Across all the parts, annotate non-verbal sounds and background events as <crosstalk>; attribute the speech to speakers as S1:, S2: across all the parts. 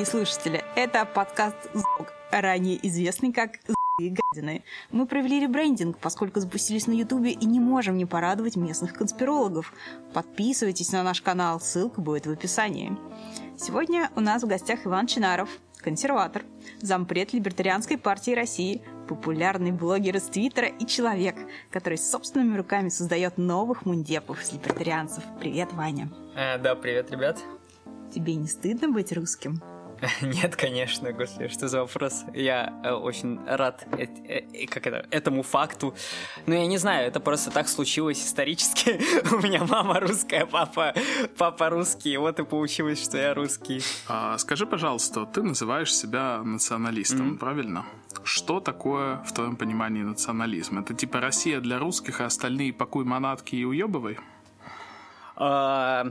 S1: Дорогие слушатели! Это подкаст «Зог», ранее известный как «Зогие гадины». Мы провели ребрендинг, поскольку запустились на Ютубе и не можем не порадовать местных конспирологов. Подписывайтесь на наш канал, ссылка будет в описании. Сегодня у нас в гостях Иван Чинаров, консерватор, зампред Либертарианской партии России, популярный блогер из Твиттера и человек, который собственными руками создает новых мундепов с либертарианцев. Привет, Ваня.
S2: Э, да, привет, ребят.
S1: Тебе не стыдно быть русским? <laughs>
S2: Нет, конечно, господи, что за вопрос? Я э, очень рад э, э, как это, этому факту. Но я не знаю, это просто так случилось исторически. <laughs> У меня мама русская, папа, папа русский, вот и получилось, что я русский.
S3: А, скажи, пожалуйста, ты называешь себя националистом, mm-hmm. правильно? Что такое, в твоем понимании, национализм? Это типа Россия для русских, а остальные покуй манатки и уебывай?
S2: А,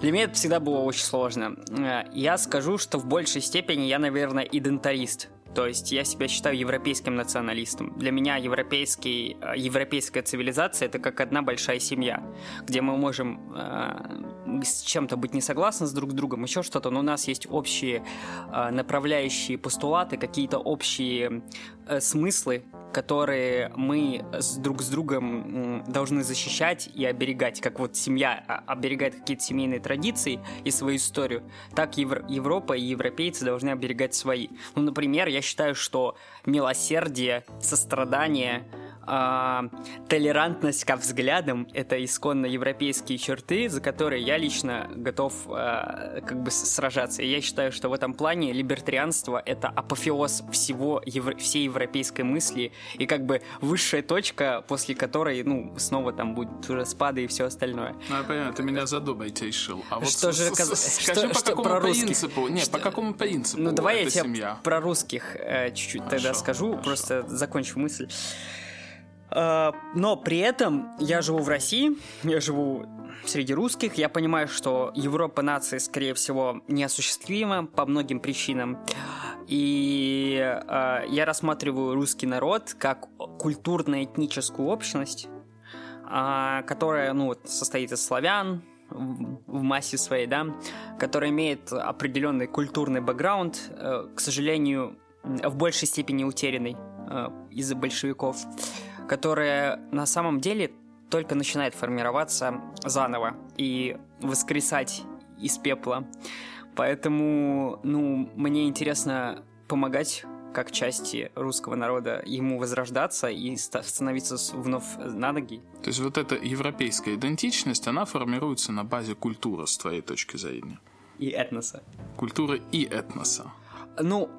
S2: для меня это всегда было очень сложно. А, я скажу, что в большей степени я, наверное, идентарист. То есть я себя считаю европейским националистом. Для меня европейский, а, европейская цивилизация это как одна большая семья, где мы можем э, с чем-то быть не согласны с друг с другом, еще что-то, но у нас есть общие э, направляющие постулаты, какие-то общие э, смыслы, которые мы с друг с другом должны защищать и оберегать, как вот семья а, оберегает какие-то семейные традиции и свою историю, так Евро- Европа и европейцы должны оберегать свои. Ну, например, я считаю, что милосердие, сострадание, э, толерантность ко взглядам — это исконно европейские черты, за которые я лично готов э, как бы сражаться. И я считаю, что в этом плане либертарианство — это апофеоз всего, евро, всей европейской мысли и как бы высшая точка, после которой, ну, снова там будет уже спады и все остальное.
S3: Ну, я понимаю, ты меня задумать решил.
S2: А вот что же,
S3: скажи, по какому принципу? Нет, по какому принципу
S2: Ну, давай я тебе про русских э, чуть-чуть тогда скажу, просто закончу мысль. А, но при этом я живу в России, я живу среди русских, я понимаю, что Европа нации, скорее всего, неосуществима по многим причинам. И э, я рассматриваю русский народ как культурно-этническую общность, э, которая ну, состоит из славян, в массе своей, да, которая имеет определенный культурный бэкграунд, э, к сожалению, в большей степени утерянный э, из-за большевиков которая на самом деле только начинает формироваться заново и воскресать из пепла. Поэтому, ну, мне интересно помогать как части русского народа ему возрождаться и становиться вновь на ноги.
S3: То есть вот эта европейская идентичность, она формируется на базе культуры, с твоей точки зрения?
S2: И этноса.
S3: Культуры и этноса.
S2: Ну,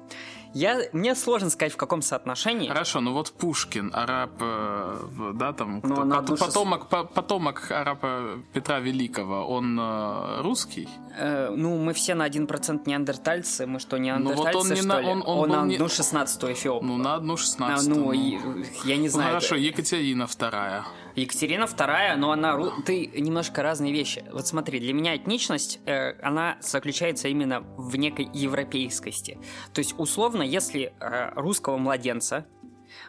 S2: я, мне сложно сказать, в каком соотношении.
S3: Хорошо, ну вот Пушкин, араб, э, да, там, ну, кто, потом, потомок, потомок араба Петра Великого, он э, русский?
S2: Э, ну, мы все на 1% неандертальцы, мы что, неандертальцы, ну, вот он что не ли? Он, он, он на одну шестнадцатую эфиоп.
S3: Ну, на одну шестнадцатую.
S2: А, ну, ну, я не знаю.
S3: Ну, хорошо, Екатерина вторая.
S2: Екатерина вторая, но она... Ты немножко разные вещи. Вот смотри, для меня этничность, э, она заключается именно в некой европейскости. То есть, условно, если э, русского младенца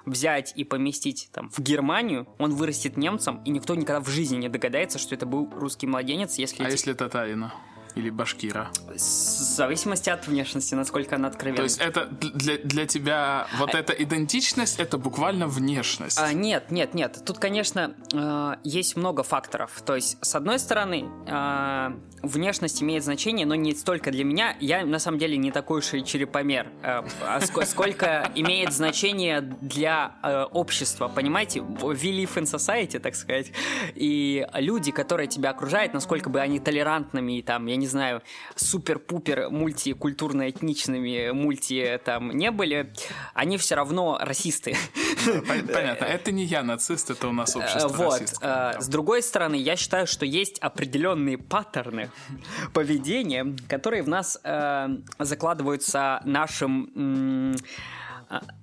S2: взять и поместить там в Германию, он вырастет немцем, и никто никогда в жизни не догадается, что это был русский младенец, если...
S3: А если татарина? Или башкира?
S2: В зависимости от внешности, насколько она откровенна.
S3: То есть это для, для тебя вот а... эта идентичность, это буквально внешность?
S2: А, нет, нет, нет. Тут, конечно, э, есть много факторов. То есть, с одной стороны, э, внешность имеет значение, но не столько для меня. Я, на самом деле, не такой уж и черепомер. Э, а сколько имеет значение для э, общества, понимаете? We live in society, так сказать. И люди, которые тебя окружают, насколько бы они толерантными, там, я не знаю, супер-пупер мультикультурно-этничными мульти там не были, они все равно расисты.
S3: Понятно. Это не я нацист, это у нас общество
S2: Вот. Э, с другой стороны, я считаю, что есть определенные паттерны поведения, которые в нас э, закладываются нашим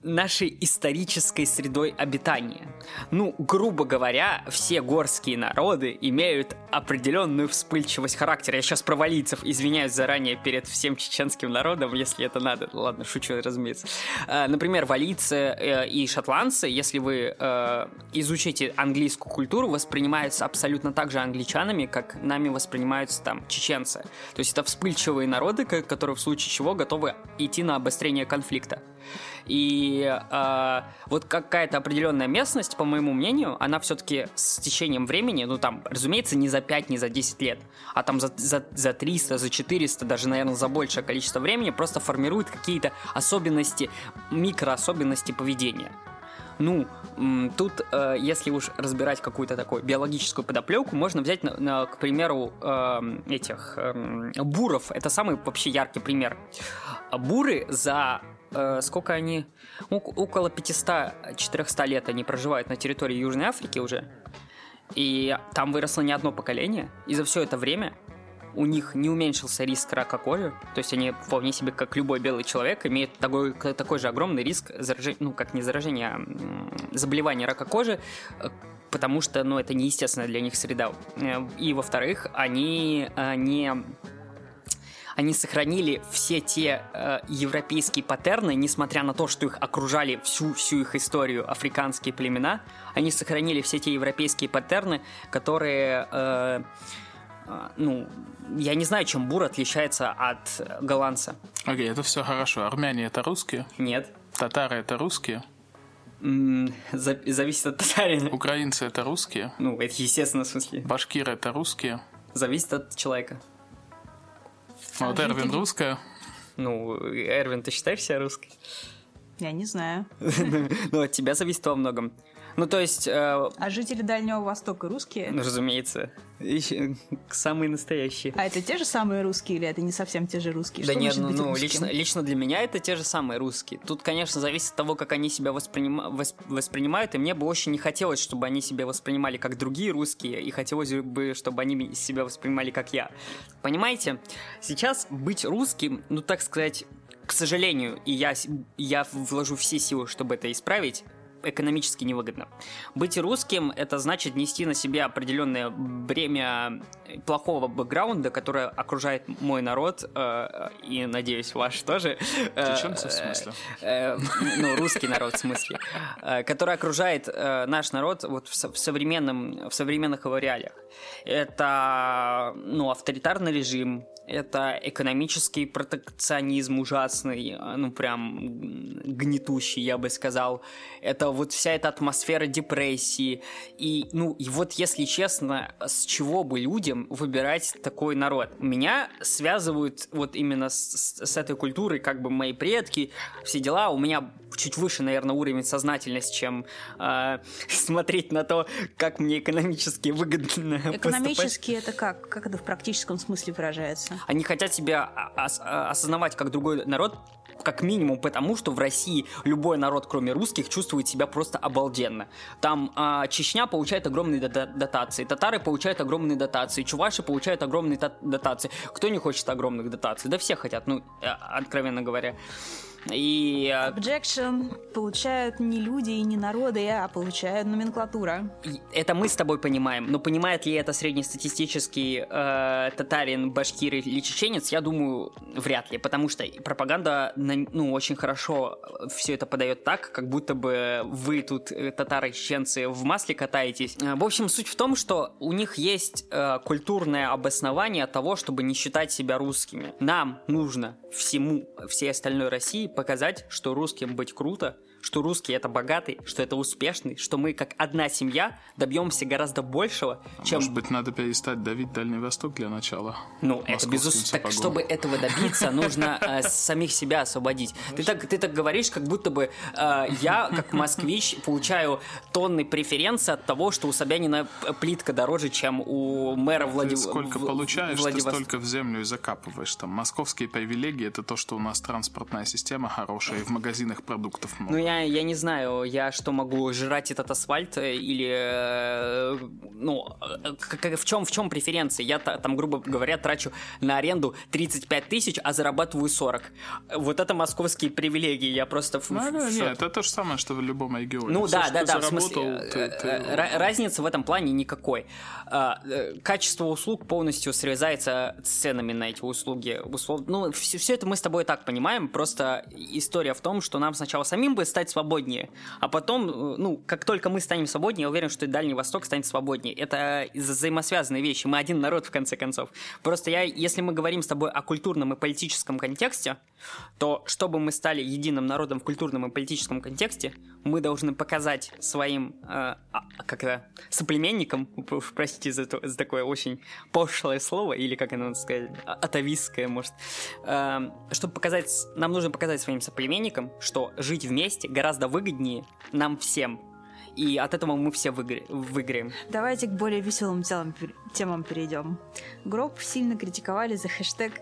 S2: нашей исторической средой обитания. Ну, грубо говоря, все горские народы имеют определенную вспыльчивость характера. Я сейчас про валийцев извиняюсь заранее перед всем чеченским народом, если это надо. Ладно, шучу, разумеется. А, например, валийцы э, и шотландцы, если вы э, изучите английскую культуру, воспринимаются абсолютно так же англичанами, как нами воспринимаются там чеченцы. То есть это вспыльчивые народы, которые в случае чего готовы идти на обострение конфликта. И э, вот какая-то определенная местность, по моему мнению, она все-таки с течением времени, ну там, разумеется, не за 5, не за 10 лет, а там за, за, за 300, за 400, даже, наверное, за большее количество времени просто формирует какие-то особенности, микроособенности поведения. Ну, тут, э, если уж разбирать какую-то такую биологическую подоплеку, можно взять, на, на, к примеру, э, этих э, буров. Это самый вообще яркий пример. Буры за э, сколько они... Около 500-400 лет они проживают на территории Южной Африки уже. И там выросло не одно поколение. И за все это время у них не уменьшился риск рака кожи, то есть они вполне себе, как любой белый человек, имеют такой, такой же огромный риск заражения, ну, как не заражения, а заболевания рака кожи, э, потому что, ну, это неестественно для них среда. Э, и, во-вторых, они э, не они сохранили все те э, европейские паттерны, несмотря на то, что их окружали всю, всю их историю африканские племена, они сохранили все те европейские паттерны, которые, э, э, ну, я не знаю, чем бур отличается от голландца.
S3: Окей, okay, это все хорошо. Армяне это русские?
S2: Нет.
S3: Татары это русские?
S2: зависит от татарина.
S3: Украинцы это русские?
S2: Ну, это естественно в смысле.
S3: Башкиры это русские?
S2: Зависит от человека.
S3: А вот Эрвин русская?
S2: Ну, Эрвин, ты считаешь себя русской?
S1: Я не знаю. <laughs>
S2: Ну, от тебя зависит во многом. Ну, то есть... Э,
S1: а жители Дальнего Востока русские?
S2: Ну, разумеется. Самые настоящие.
S1: А это те же самые русские или это не совсем те же русские?
S2: Да Что нет, ну, ну лично, лично для меня это те же самые русские. Тут, конечно, зависит от того, как они себя воспринима... воспринимают, и мне бы очень не хотелось, чтобы они себя воспринимали как другие русские, и хотелось бы, чтобы они себя воспринимали как я. Понимаете? Сейчас быть русским, ну, так сказать, к сожалению, и я, я вложу все силы, чтобы это исправить, экономически невыгодно. Быть русским – это значит нести на себе определенное бремя плохого бэкграунда, которое окружает мой народ, э, и, надеюсь, ваш тоже.
S3: Чеченцы, в смысле?
S2: Э, ну, русский народ, в смысле. Э, который окружает э, наш народ вот в, в, современном, в современных его реалиях. Это, ну, авторитарный режим, это экономический протекционизм ужасный, ну прям гнетущий, я бы сказал. Это вот вся эта атмосфера депрессии. И, ну, и вот если честно, с чего бы людям выбирать такой народ? Меня связывают вот именно с, с этой культурой, как бы мои предки, все дела. У меня чуть выше, наверное, уровень сознательности, чем э, <laughs> смотреть на то, как мне экономически выгодно
S1: Экономически поступать. это как? Как это в практическом смысле выражается?
S2: Они хотят себя ос- осознавать как другой народ, как минимум потому, что в России любой народ, кроме русских, чувствует себя просто обалденно. Там э, Чечня получает огромные дотации, татары получают огромные дотации, чуваши получают огромные дотации. Кто не хочет огромных дотаций? Да все хотят, ну, э, откровенно говоря. И...
S1: Э, Objection получают не люди и не народы, а получают номенклатура.
S2: Это мы с тобой понимаем, но понимает ли это среднестатистический э, татарин, башкир или чеченец, я думаю, вряд ли, потому что пропаганда ну, очень хорошо все это подает так, как будто бы вы тут, э, татары, чеченцы, в масле катаетесь. Э, в общем, суть в том, что у них есть э, культурное обоснование того, чтобы не считать себя русскими. Нам нужно всему, всей остальной России показать, что русским быть круто, что русский это богатый, что это успешный, что мы как одна семья добьемся гораздо большего,
S3: а
S2: чем...
S3: Может быть, надо перестать давить Дальний Восток для начала?
S2: Ну, это безусловно. Так, чтобы этого добиться, нужно э, самих себя освободить. Ты так, ты так говоришь, как будто бы э, я, как москвич, получаю тонны преференций от того, что у Собянина плитка дороже, чем у мэра Владивостока.
S3: Сколько получаешь, ты столько в землю и закапываешь. Там московские привилегии — это то, что у нас транспортная система хорошая, и в магазинах продуктов много.
S2: Ну, я меня, я не знаю, я что могу жрать этот асфальт э, или, э, ну, э, в чем, в чем преференции? Я там, грубо говоря, трачу на аренду 35 тысяч, а зарабатываю 40. Вот это московские привилегии, я просто... В,
S3: ну,
S2: в,
S3: нет, это то же самое, что в любом регионе.
S2: Ну
S3: Все,
S2: да, да, да, в смысле,
S3: ты- ты-
S2: разницы в этом плане никакой. А, Качество услуг полностью срезается ценами на эти услуги. Ну, все, все это мы с тобой так понимаем, просто история в том, что нам сначала самим бы стать свободнее, а потом, э, ну, как только мы станем свободнее, я уверен, что и Дальний Восток станет свободнее. Это вза- взаимосвязанные вещи, мы один народ, в конце концов. Просто я, если мы говорим с тобой о культурном и политическом контексте, то чтобы мы стали единым народом в культурном и политическом контексте, мы должны показать своим, э, а, как это, соплеменникам, <laughs> простите за, то- за такое очень пошлое слово, или как оно сказать, а- атовистское, может, э, чтобы показать, нам нужно показать своим соплеменникам, что жить вместе гораздо выгоднее нам всем. И от этого мы все выигра- выиграем.
S1: Давайте к более веселым темам, пер- темам перейдем. Гроб сильно критиковали за хэштег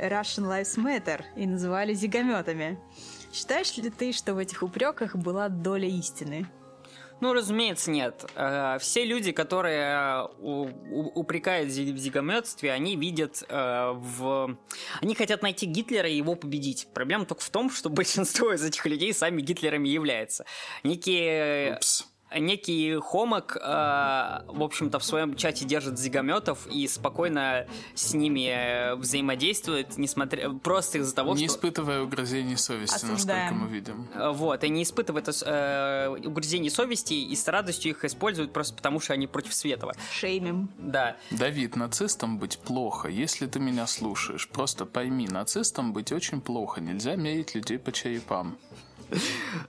S1: Russian Lives Matter и называли зигометами. Считаешь ли ты, что в этих упреках была доля истины?
S2: Ну, разумеется, нет. Э, Все люди, которые э, упрекают в зигометстве, они видят э, в... Они хотят найти Гитлера и его победить. Проблема только в том, что <laughs> большинство из этих людей сами Гитлерами являются. Некие...
S3: Упс.
S2: Некий хомок, э, в общем-то, в своем чате держит зигометов и спокойно с ними э, взаимодействует, несмотря просто из-за того,
S3: Не
S2: что...
S3: испытывая угрызений совести, насколько
S1: Осуждаем.
S3: мы видим.
S2: Э, Вот, и не испытывают э, угрызений совести и с радостью их используют просто потому, что они против Светова.
S1: Шеймим.
S2: Да.
S3: Давид, нацистом быть плохо. Если ты меня слушаешь, просто пойми, нацистом быть очень плохо. Нельзя мерить людей по черепам.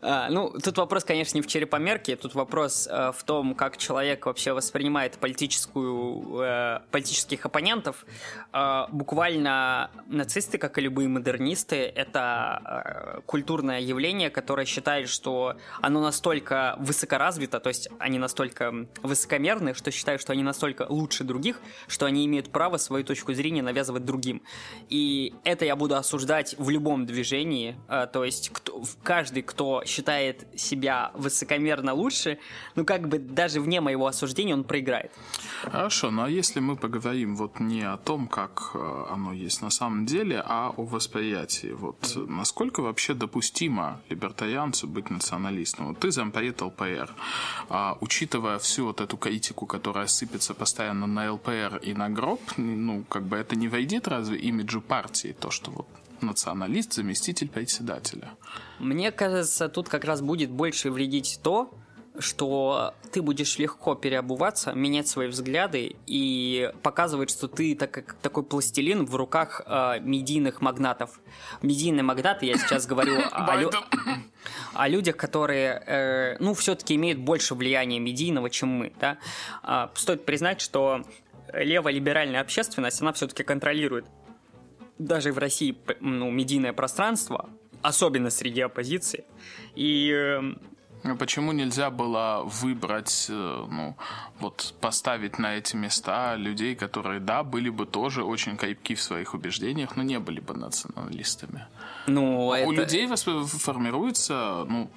S2: А, ну, тут вопрос, конечно, не в черепомерке, тут вопрос э, в том, как человек вообще воспринимает политическую, э, политических оппонентов. Э, буквально нацисты, как и любые модернисты, это э, культурное явление, которое считает, что оно настолько высокоразвито, то есть они настолько высокомерны, что считают, что они настолько лучше других, что они имеют право свою точку зрения навязывать другим. И это я буду осуждать в любом движении, э, то есть кто, в- каждый, кто считает себя высокомерно лучше, ну как бы даже вне моего осуждения он проиграет.
S3: Хорошо, ну а если мы поговорим вот не о том, как э, оно есть на самом деле, а о восприятии, вот э, насколько вообще допустимо либертарианцу быть националистом? Вот ты зампарит ЛПР, а, учитывая всю вот эту критику, которая сыпется постоянно на ЛПР и на гроб, ну как бы это не войдет разве имиджу партии, то, что вот националист, заместитель председателя?
S2: Мне кажется, тут как раз будет больше вредить то, что ты будешь легко переобуваться, менять свои взгляды и показывать, что ты так, как такой пластилин в руках э, медийных магнатов. Медийные магнаты, я сейчас говорю <laughs> о, лю- о людях, которые, э, ну, все-таки имеют больше влияния медийного, чем мы, да. А, стоит признать, что леволиберальная общественность, она все-таки контролирует даже в России ну, медийное пространство, особенно среди оппозиции. И э,
S3: А Почему нельзя было выбрать, э, ну, вот поставить на эти места людей, которые, да, были бы тоже очень крепки в своих убеждениях, но не были бы националистами?
S2: ну,
S3: У
S2: это-
S3: людей формируется, ну,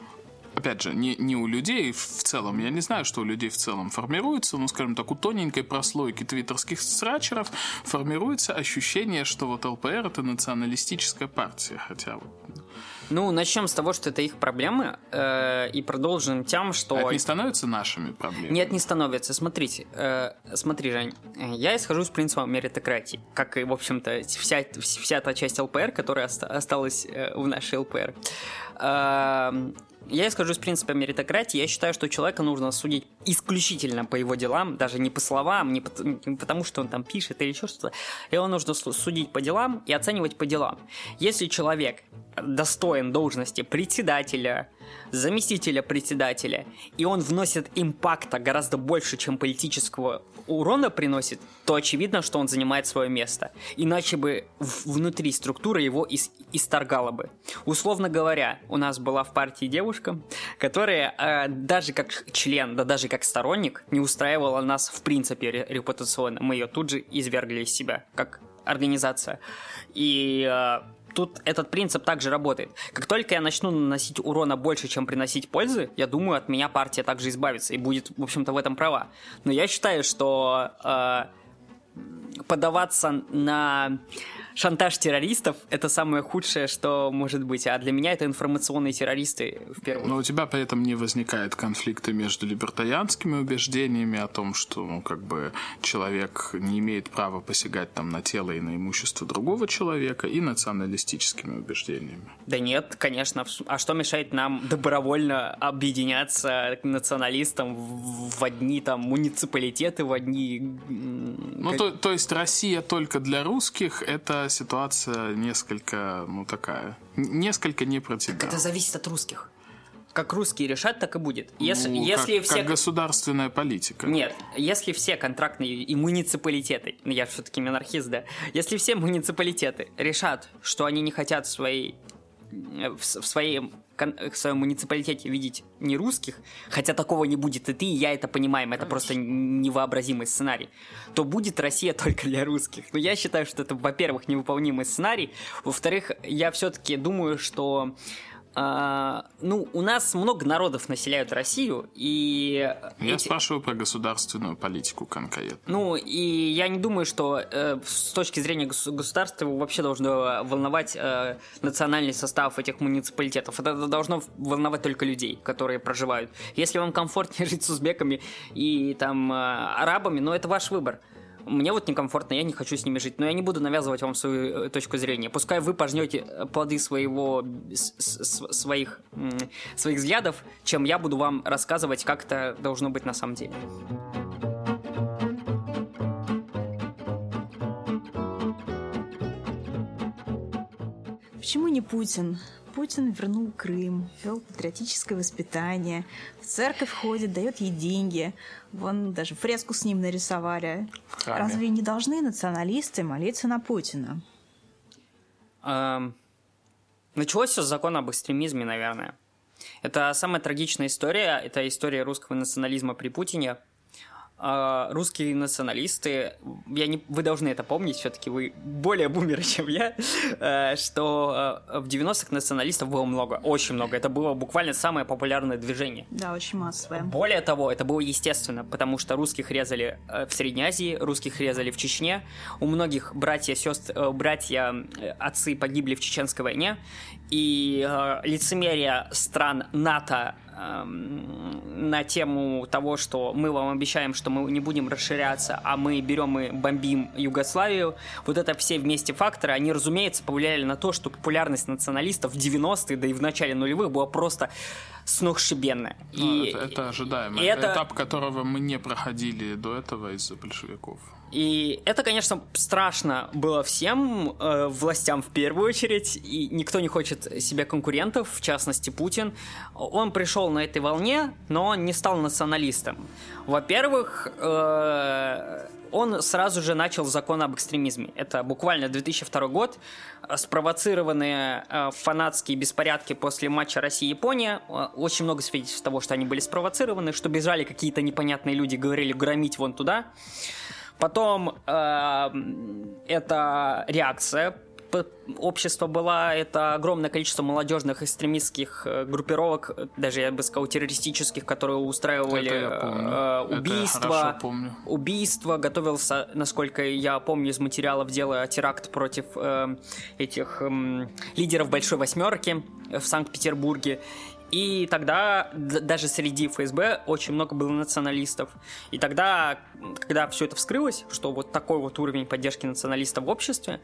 S3: опять же, не, не у людей в целом, я не знаю, что у людей в целом формируется, но, скажем так, у тоненькой прослойки твиттерских срачеров формируется ощущение, что вот ЛПР это националистическая партия, хотя вот
S2: Ну, начнем с того, что это их проблемы, э, и продолжим тем, что...
S3: это не становится нашими проблемами.
S2: Нет, не становится. Смотрите, э, смотри, Жень, я исхожу из принципа меритократии, как и, в общем-то, вся, вся та часть ЛПР, которая оста- осталась э, в нашей ЛПР. Э, я исхожу из принципа меритократии. Я считаю, что человека нужно судить исключительно по его делам, даже не по словам, не, пот- не потому, что он там пишет или еще что-то. Его нужно су- судить по делам и оценивать по делам. Если человек достоин должности председателя, заместителя председателя, и он вносит импакта гораздо больше, чем политического урона приносит, то очевидно, что он занимает свое место. Иначе бы внутри структуры его ис- исторгало бы. Условно говоря, у нас была в партии девушка, которая э, даже как член, да даже как сторонник не устраивала нас в принципе ре- репутационно. Мы ее тут же извергли из себя, как организация. И э, тут этот принцип также работает. Как только я начну наносить урона больше, чем приносить пользы, я думаю, от меня партия также избавится и будет, в общем-то, в этом права. Но я считаю, что э, подаваться на шантаж террористов — это самое худшее, что может быть. А для меня это информационные террористы в первую
S3: Но у тебя при этом не возникает конфликта между либертарианскими убеждениями о том, что ну, как бы человек не имеет права посягать там на тело и на имущество другого человека, и националистическими убеждениями.
S2: Да нет, конечно. А что мешает нам добровольно объединяться к националистам в одни там муниципалитеты, в одни...
S3: Ну, то, то есть Россия только для русских — это ситуация несколько, ну, такая, несколько не про тебя.
S2: Это зависит от русских. Как русские решат, так и будет. Если,
S3: ну,
S2: если
S3: как,
S2: все...
S3: как государственная политика.
S2: Нет, если все контрактные и муниципалитеты, ну, я все-таки монархист, да, если все муниципалитеты решат, что они не хотят своей в своей в своем муниципалитете видеть не русских, хотя такого не будет и ты, и я это понимаем, это Конечно. просто невообразимый сценарий, то будет Россия <laughs> только для русских. Но я считаю, что это, во-первых, невыполнимый сценарий, во-вторых, я все-таки думаю, что а, ну, у нас много народов населяют Россию, и...
S3: Я эти... спрашиваю про государственную политику конкретно.
S2: Ну, и я не думаю, что э, с точки зрения государства его вообще должно волновать э, национальный состав этих муниципалитетов. Это должно волновать только людей, которые проживают. Если вам комфортнее <laughs> жить с узбеками и там э, арабами, ну, это ваш выбор. Мне вот некомфортно, я не хочу с ними жить, но я не буду навязывать вам свою э, точку зрения. Пускай вы пожнете э, плоды своего, своих, своих взглядов, чем я буду вам рассказывать, как это должно быть на самом деле.
S1: Почему не Путин? Путин вернул Крым, вел патриотическое воспитание, в церковь ходит, дает ей деньги. Вон даже фреску с ним нарисовали. Разве не должны националисты молиться на Путина?
S2: Эм, началось все с закона об экстремизме, наверное. Это самая трагичная история. Это история русского национализма при Путине – русские националисты, я не, вы должны это помнить, все-таки вы более бумеры, <laughs> чем я, э, что э, в 90-х националистов было много, очень много. Это было буквально самое популярное движение.
S1: Да, очень массовое.
S2: Более того, это было естественно, потому что русских резали э, в Средней Азии, русских резали в Чечне. У многих братья, сестры, братья, отцы погибли в Чеченской войне. И лицемерие стран НАТО Эм, на тему того, что мы вам обещаем, что мы не будем расширяться, а мы берем и бомбим Югославию, вот это все вместе факторы, они, разумеется, повлияли на то, что популярность националистов в 90-е, да и в начале нулевых была просто сногсшибенная.
S3: Ну, и, это, это ожидаемо. Это этап, которого мы не проходили до этого из-за большевиков.
S2: И это, конечно, страшно было всем, э, властям в первую очередь, и никто не хочет себе конкурентов, в частности Путин. Он пришел на этой волне, но он не стал националистом. Во-первых, э, он сразу же начал закон об экстремизме. Это буквально 2002 год. Спровоцированные э, фанатские беспорядки после матча Россия-Япония. Э, очень много свидетельств того, что они были спровоцированы, что бежали какие-то непонятные люди, говорили громить вон туда. Потом э, это реакция. Общества была, это огромное количество молодежных экстремистских э, группировок, даже я бы сказал террористических, которые устраивали э, убийства, убийства, готовился, насколько я помню из материалов дела, теракт против э, этих э, лидеров Большой Восьмерки в Санкт-Петербурге. И тогда даже среди ФСБ очень много было националистов. И тогда, когда все это вскрылось, что вот такой вот уровень поддержки националистов в обществе,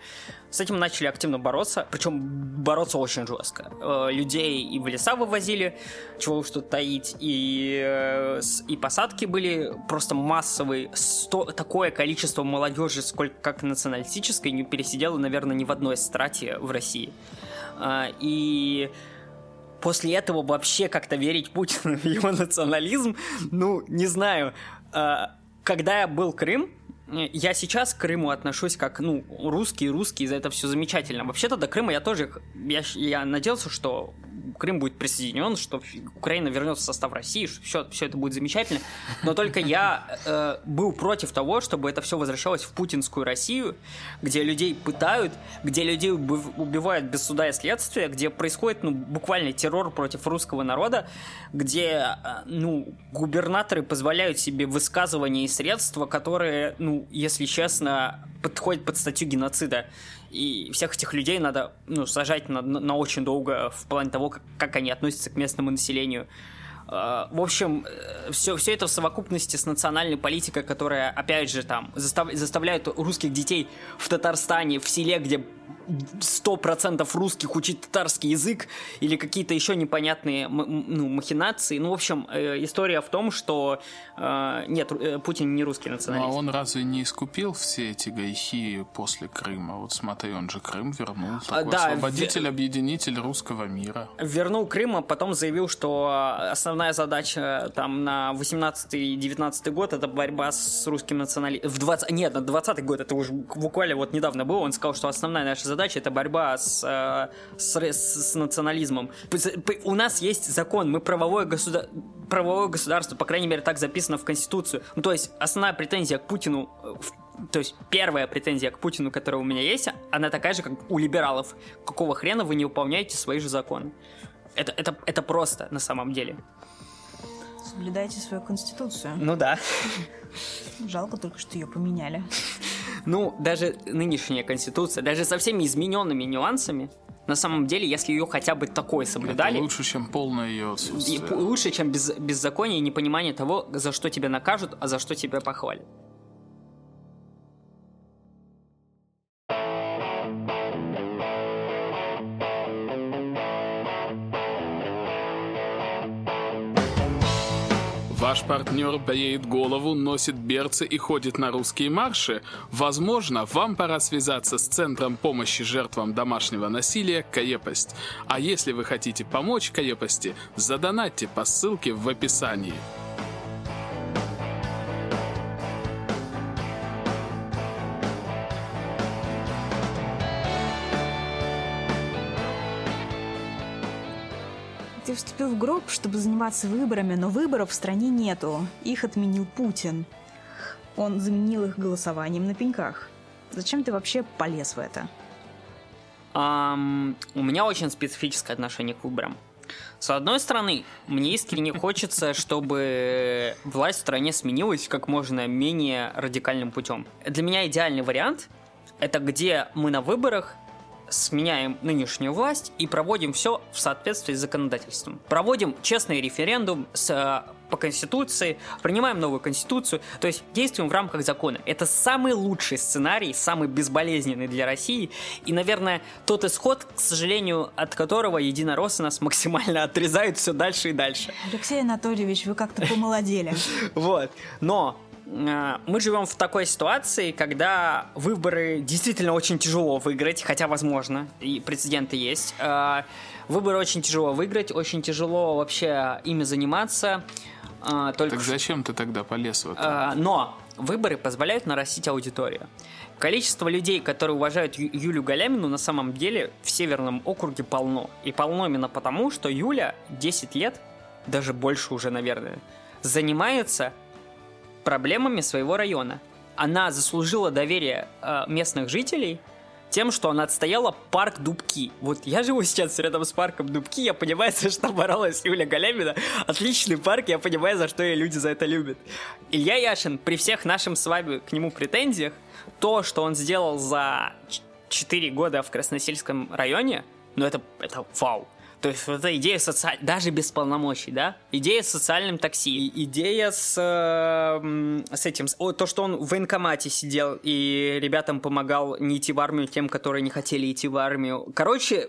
S2: с этим начали активно бороться, причем бороться очень жестко. Э, людей и в леса вывозили, чего уж тут таить, и, э, и посадки были просто массовые. Сто, такое количество молодежи, сколько как националистической, не пересидело, наверное, ни в одной страте в России. А, и после этого вообще как-то верить Путину в его национализм, ну, не знаю. А, когда я был Крым, я сейчас к Крыму отношусь как, ну, русский, русский, за это все замечательно. Вообще-то до Крыма я тоже, я, я надеялся, что Крым будет присоединен, что Украина вернется в состав России, что все, все это будет замечательно. Но только я э, был против того, чтобы это все возвращалось в путинскую Россию, где людей пытают, где людей убивают без суда и следствия, где происходит ну, буквально террор против русского народа, где э, ну, губернаторы позволяют себе высказывания и средства, которые, ну, если честно, подходят под статью геноцида. И всех этих людей надо ну, сажать на, на очень долго в плане того, как, как они относятся к местному населению. А, в общем, все, э, все это в совокупности с национальной политикой, которая, опять же, там, застав, заставляет русских детей в Татарстане, в селе, где 100% русских учить татарский язык или какие-то еще непонятные ну, махинации. Ну, в общем, э, история в том, что э, нет, э, Путин не русский националист.
S3: Ну, а он разве не искупил все эти гайхи после Крыма? Вот смотри, он же Крым вернул. А, такой да, освободитель, в... объединитель русского мира.
S2: Вернул Крым, а потом заявил, что основная задача там на 18-19 год это борьба с русским национализмом. В 20... Нет, на 20 год, это уже буквально вот недавно было, он сказал, что основная наша задача это борьба с, э, с, с, национализмом. У нас есть закон, мы правовое, государ... правовое государство, по крайней мере, так записано в Конституцию. Ну, то есть, основная претензия к Путину, э, то есть, первая претензия к Путину, которая у меня есть, она такая же, как у либералов. Какого хрена вы не выполняете свои же законы? Это, это, это просто на самом деле.
S1: Соблюдайте свою конституцию.
S2: Ну да.
S1: Жалко только, что ее поменяли.
S2: Ну, даже нынешняя конституция, даже со всеми измененными нюансами, на самом деле, если ее хотя бы такой соблюдали...
S3: Это лучше, чем полное ее отсутствие.
S2: И лучше, чем без, беззаконие и непонимание того, за что тебя накажут, а за что тебя похвалят.
S3: Партнер бреет голову, носит берцы и ходит на русские марши? Возможно, вам пора связаться с Центром помощи жертвам домашнего насилия «Каепость». А если вы хотите помочь Каепости, задонатьте по ссылке в описании.
S1: Ты вступил в гроб, чтобы заниматься выборами, но выборов в стране нету. Их отменил Путин. Он заменил их голосованием на пеньках. Зачем ты вообще полез в это?
S2: Um, у меня очень специфическое отношение к выборам. С одной стороны, мне искренне хочется, чтобы власть в стране сменилась как можно менее радикальным путем. Для меня идеальный вариант – это где мы на выборах сменяем нынешнюю власть и проводим все в соответствии с законодательством. Проводим честный референдум с, э, по Конституции, принимаем новую Конституцию, то есть действуем в рамках закона. Это самый лучший сценарий, самый безболезненный для России, и, наверное, тот исход, к сожалению, от которого единороссы нас максимально <laughs> отрезают все дальше и дальше.
S1: Алексей Анатольевич, вы как-то помолодели. <laughs>
S2: Вот, но мы живем в такой ситуации, когда выборы действительно очень тяжело выиграть, хотя возможно, и прецеденты есть. Э, выборы очень тяжело выиграть, очень тяжело вообще ими заниматься.
S3: Э, только... Так зачем ты тогда полез в это?
S2: Но выборы позволяют нарастить аудиторию. Количество людей, которые уважают Юлю Галямину, на самом деле в Северном округе полно. И полно именно потому, что Юля 10 лет, даже больше уже, наверное, занимается проблемами своего района. Она заслужила доверие э, местных жителей тем, что она отстояла парк Дубки. Вот я живу сейчас рядом с парком Дубки, я понимаю, <laughs> за что боролась Юля Галямина. Отличный парк, я понимаю, за что ее люди за это любят. Илья Яшин, при всех нашим с вами к нему претензиях, то, что он сделал за 4 года в Красносельском районе, ну это, это вау. То есть вот эта идея социальной, даже без полномочий, да? Идея с социальным такси, идея с, э, с этим, о, то, что он в военкомате сидел и ребятам помогал не идти в армию тем, которые не хотели идти в армию. Короче,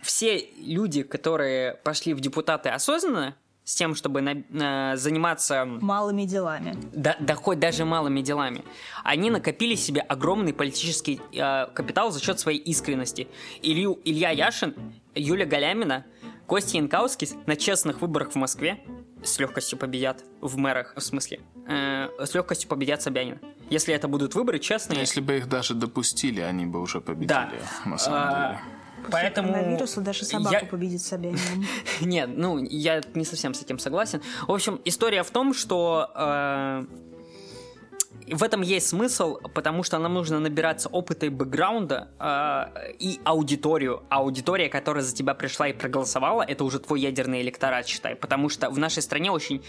S2: все люди, которые пошли в депутаты осознанно, с тем, чтобы на, на, заниматься...
S1: Малыми делами.
S2: Да, да хоть даже малыми делами. Они накопили себе огромный политический э, капитал за счет своей искренности. Илью, Илья Яшин, Юля Галямина, Костя Янкаускис на честных выборах в Москве с легкостью победят в мэрах, в смысле, э, с легкостью победят Собянина. Если это будут выборы честные...
S3: Если бы их даже допустили, они бы уже победили, да. на самом а, деле
S1: После
S2: Поэтому
S1: коронавируса даже собаку
S2: я-
S1: победит Собянин. <laughs>
S2: Нет, ну, я не совсем с этим согласен. В общем, история в том, что э, в этом есть смысл, потому что нам нужно набираться опыта и бэкграунда э, и аудиторию. А аудитория, которая за тебя пришла и проголосовала, это уже твой ядерный электорат, считай. Потому что в нашей стране очень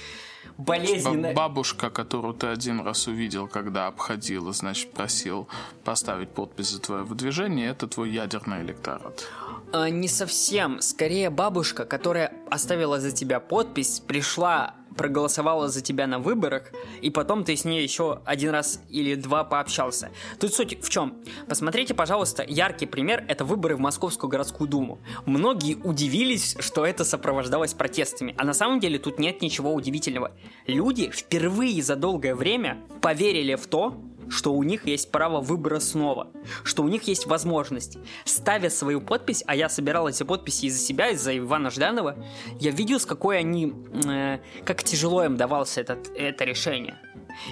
S2: болезненно...
S3: Бабушка, которую ты один раз увидел, когда обходила, значит, просил поставить подпись за твое выдвижение, это твой ядерный электорат.
S2: Э, Не совсем. Скорее бабушка, которая оставила за тебя подпись, пришла, проголосовала за тебя на выборах, и потом ты с ней еще один раз или два пообщался. Тут суть в чем? Посмотрите, пожалуйста, яркий пример – это выборы в Московскую городскую думу. Многие удивились, что это сопровождалось протестами, а на самом деле тут нет ничего удивительного. Люди впервые за долгое время поверили в то, что у них есть право выбора снова, что у них есть возможность. Ставя свою подпись, а я собирал эти подписи из-за себя, из-за Ивана Жданова, я видел, с какой они, э, как тяжело им давалось этот, это решение.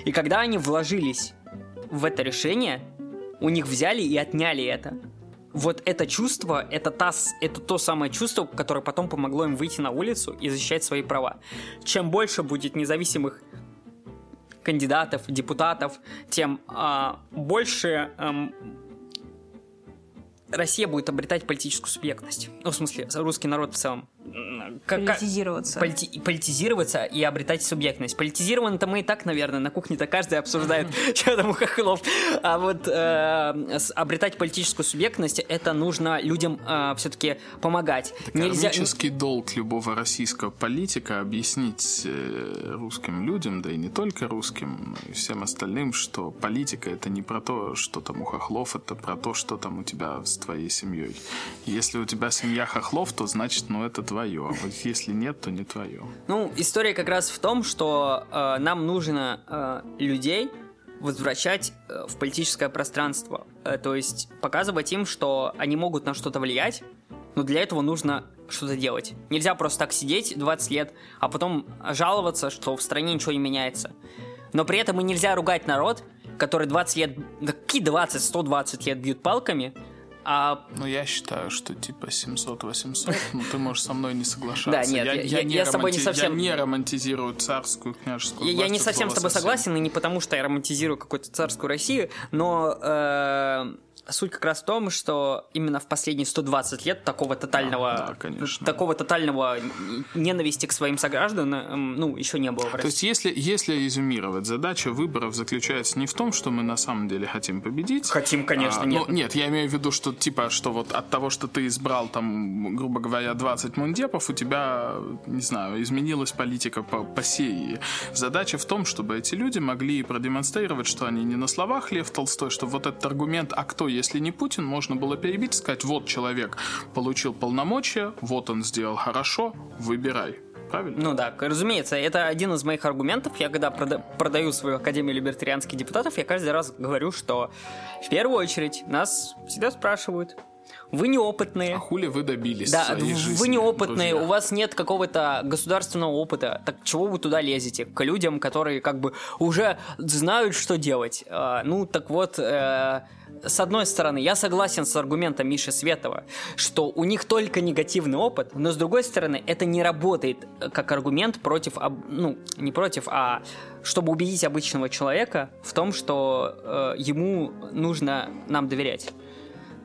S2: И когда они вложились в это решение, у них взяли и отняли это. Вот это чувство, это, та, это то самое чувство, которое потом помогло им выйти на улицу и защищать свои права. Чем больше будет независимых кандидатов, депутатов, тем а, больше ам, Россия будет обретать политическую субъектность. Ну, в смысле, русский народ в целом. Как-
S1: Политизироваться.
S2: полити- политизироваться и обретать субъектность. Политизировано-то мы и так, наверное, на кухне-то каждый обсуждает, <laughs> что там у хохлов. А вот э, с- обретать политическую субъектность, это нужно людям все-таки помогать. Нельзя...
S3: Кармический долг любого российского политика объяснить э, русским людям, да и не только русским, но и всем остальным, что политика это не про то, что там у хохлов, это про то, что там у тебя с твоей семьей. Если у тебя семья хохлов, то значит, ну это твое. А вот если нет, то не твое.
S2: Ну, история как раз в том, что э, нам нужно э, людей возвращать э, в политическое пространство. Э, то есть показывать им, что они могут на что-то влиять, но для этого нужно что-то делать. Нельзя просто так сидеть 20 лет, а потом жаловаться, что в стране ничего не меняется. Но при этом и нельзя ругать народ, который 20 лет, да какие 20, 120 лет бьют палками, а
S3: Ну, я считаю, что типа 700-800, ну, ты можешь со мной не соглашаться.
S2: Да, нет, я- я- я с тобой не совсем-
S3: Я не романтизирую царскую княжескую
S2: Я, я не совсем с тобой
S3: совсем.
S2: согласен, и не потому, что я романтизирую какую-то царскую Россию, но э, суть как раз в том, что именно в последние 120 лет такого тотального,
S3: Да, да, конечно.
S2: такого тотального ненависти к своим согражданам, ну, еще не было в
S3: То
S2: России.
S3: есть, если, если резюмировать, задача выборов заключается не в том, что мы на самом деле хотим победить.
S2: Хотим, конечно,
S3: А,
S2: нет.
S3: ну, нет, я имею в виду, что типа, что вот от того, что ты избрал там, грубо говоря, 20 мундепов, у тебя, не знаю, изменилась политика по, по сеи. Задача в том, чтобы эти люди могли продемонстрировать, что они не на словах Лев Толстой, что вот этот аргумент, а кто, если не Путин, можно было перебить сказать, вот человек получил полномочия, вот он сделал хорошо, выбирай. Правильно?
S2: Ну да, разумеется, это один из моих аргументов. Я когда прода- продаю свою Академию либертарианских депутатов, я каждый раз говорю, что в первую очередь нас всегда спрашивают, вы неопытные,
S3: А хули вы добились
S2: Да,
S3: своей
S2: в-
S3: жизни,
S2: вы неопытные,
S3: друзья?
S2: у вас нет какого-то государственного опыта. Так чего вы туда лезете? К людям, которые как бы уже знают, что делать. А, ну, так вот, э, с одной стороны, я согласен с аргументом Миши Светова, что у них только негативный опыт, но с другой стороны, это не работает э, как аргумент против, ну, не против, а чтобы убедить обычного человека в том, что э, ему нужно нам доверять.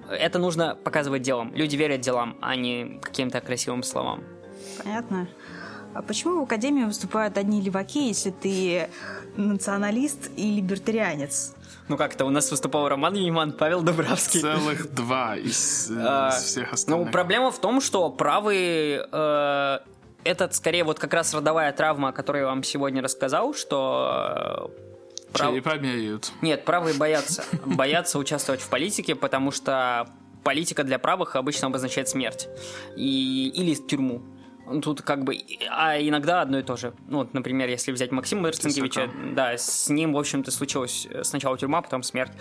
S2: Это нужно показывать делом. Люди верят делам, а не каким-то красивым словам.
S1: Понятно. А почему в Академии выступают одни леваки, если ты националист и либертарианец?
S2: Ну как это, у нас выступал Роман Юниман, Павел Дубравский.
S3: Целых два из, э,
S2: А,
S3: из всех остальных.
S2: Ну, проблема в том, что правые... э, этот скорее вот как раз родовая травма, о которой я вам сегодня рассказал, что... э, прав-
S3: Черепа меряют.
S2: Нет, правые боятся. Боятся участвовать в политике, потому что политика для правых обычно обозначает смерть. И... Или тюрьму. Тут как бы... А иногда одно и то же. Ну, вот, например, если взять Максима Марцинкевича, да, с ним, в общем-то, случилась сначала тюрьма, потом смерть.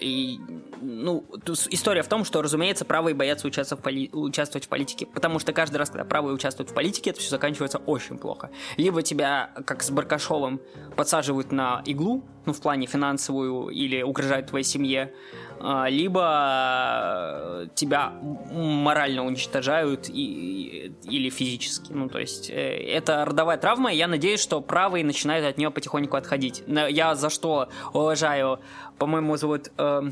S2: И, ну, история в том, что, разумеется, правые боятся участвовать в, поли- участвовать в политике, потому что каждый раз, когда правые участвуют в политике, это все заканчивается очень плохо. Либо тебя, как с Баркашовым, подсаживают на иглу, ну, в плане финансовую или угрожают твоей семье, а, либо тебя морально уничтожают и, или физически. Ну, то есть, э, это родовая травма, и я надеюсь, что правые начинают от нее потихоньку отходить. Я за что уважаю, по-моему, зовут... Э,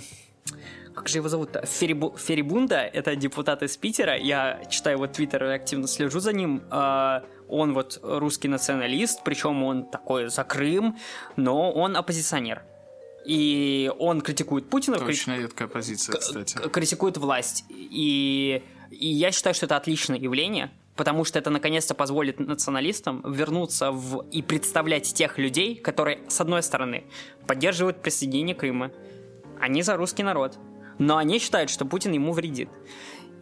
S2: как же его зовут? Ферибу, Ферибунда, это депутат из Питера. Я читаю его твиттер активно слежу за ним. А, он вот русский националист, причем он такой за Крым, но он оппозиционер. И он критикует Путина.
S3: Точно редкая позиция, кстати.
S2: Критикует власть. И, и я считаю, что это отличное явление, потому что это наконец-то позволит националистам вернуться в и представлять тех людей, которые, с одной стороны, поддерживают присоединение Крыма, они за русский народ, но они считают, что Путин ему вредит.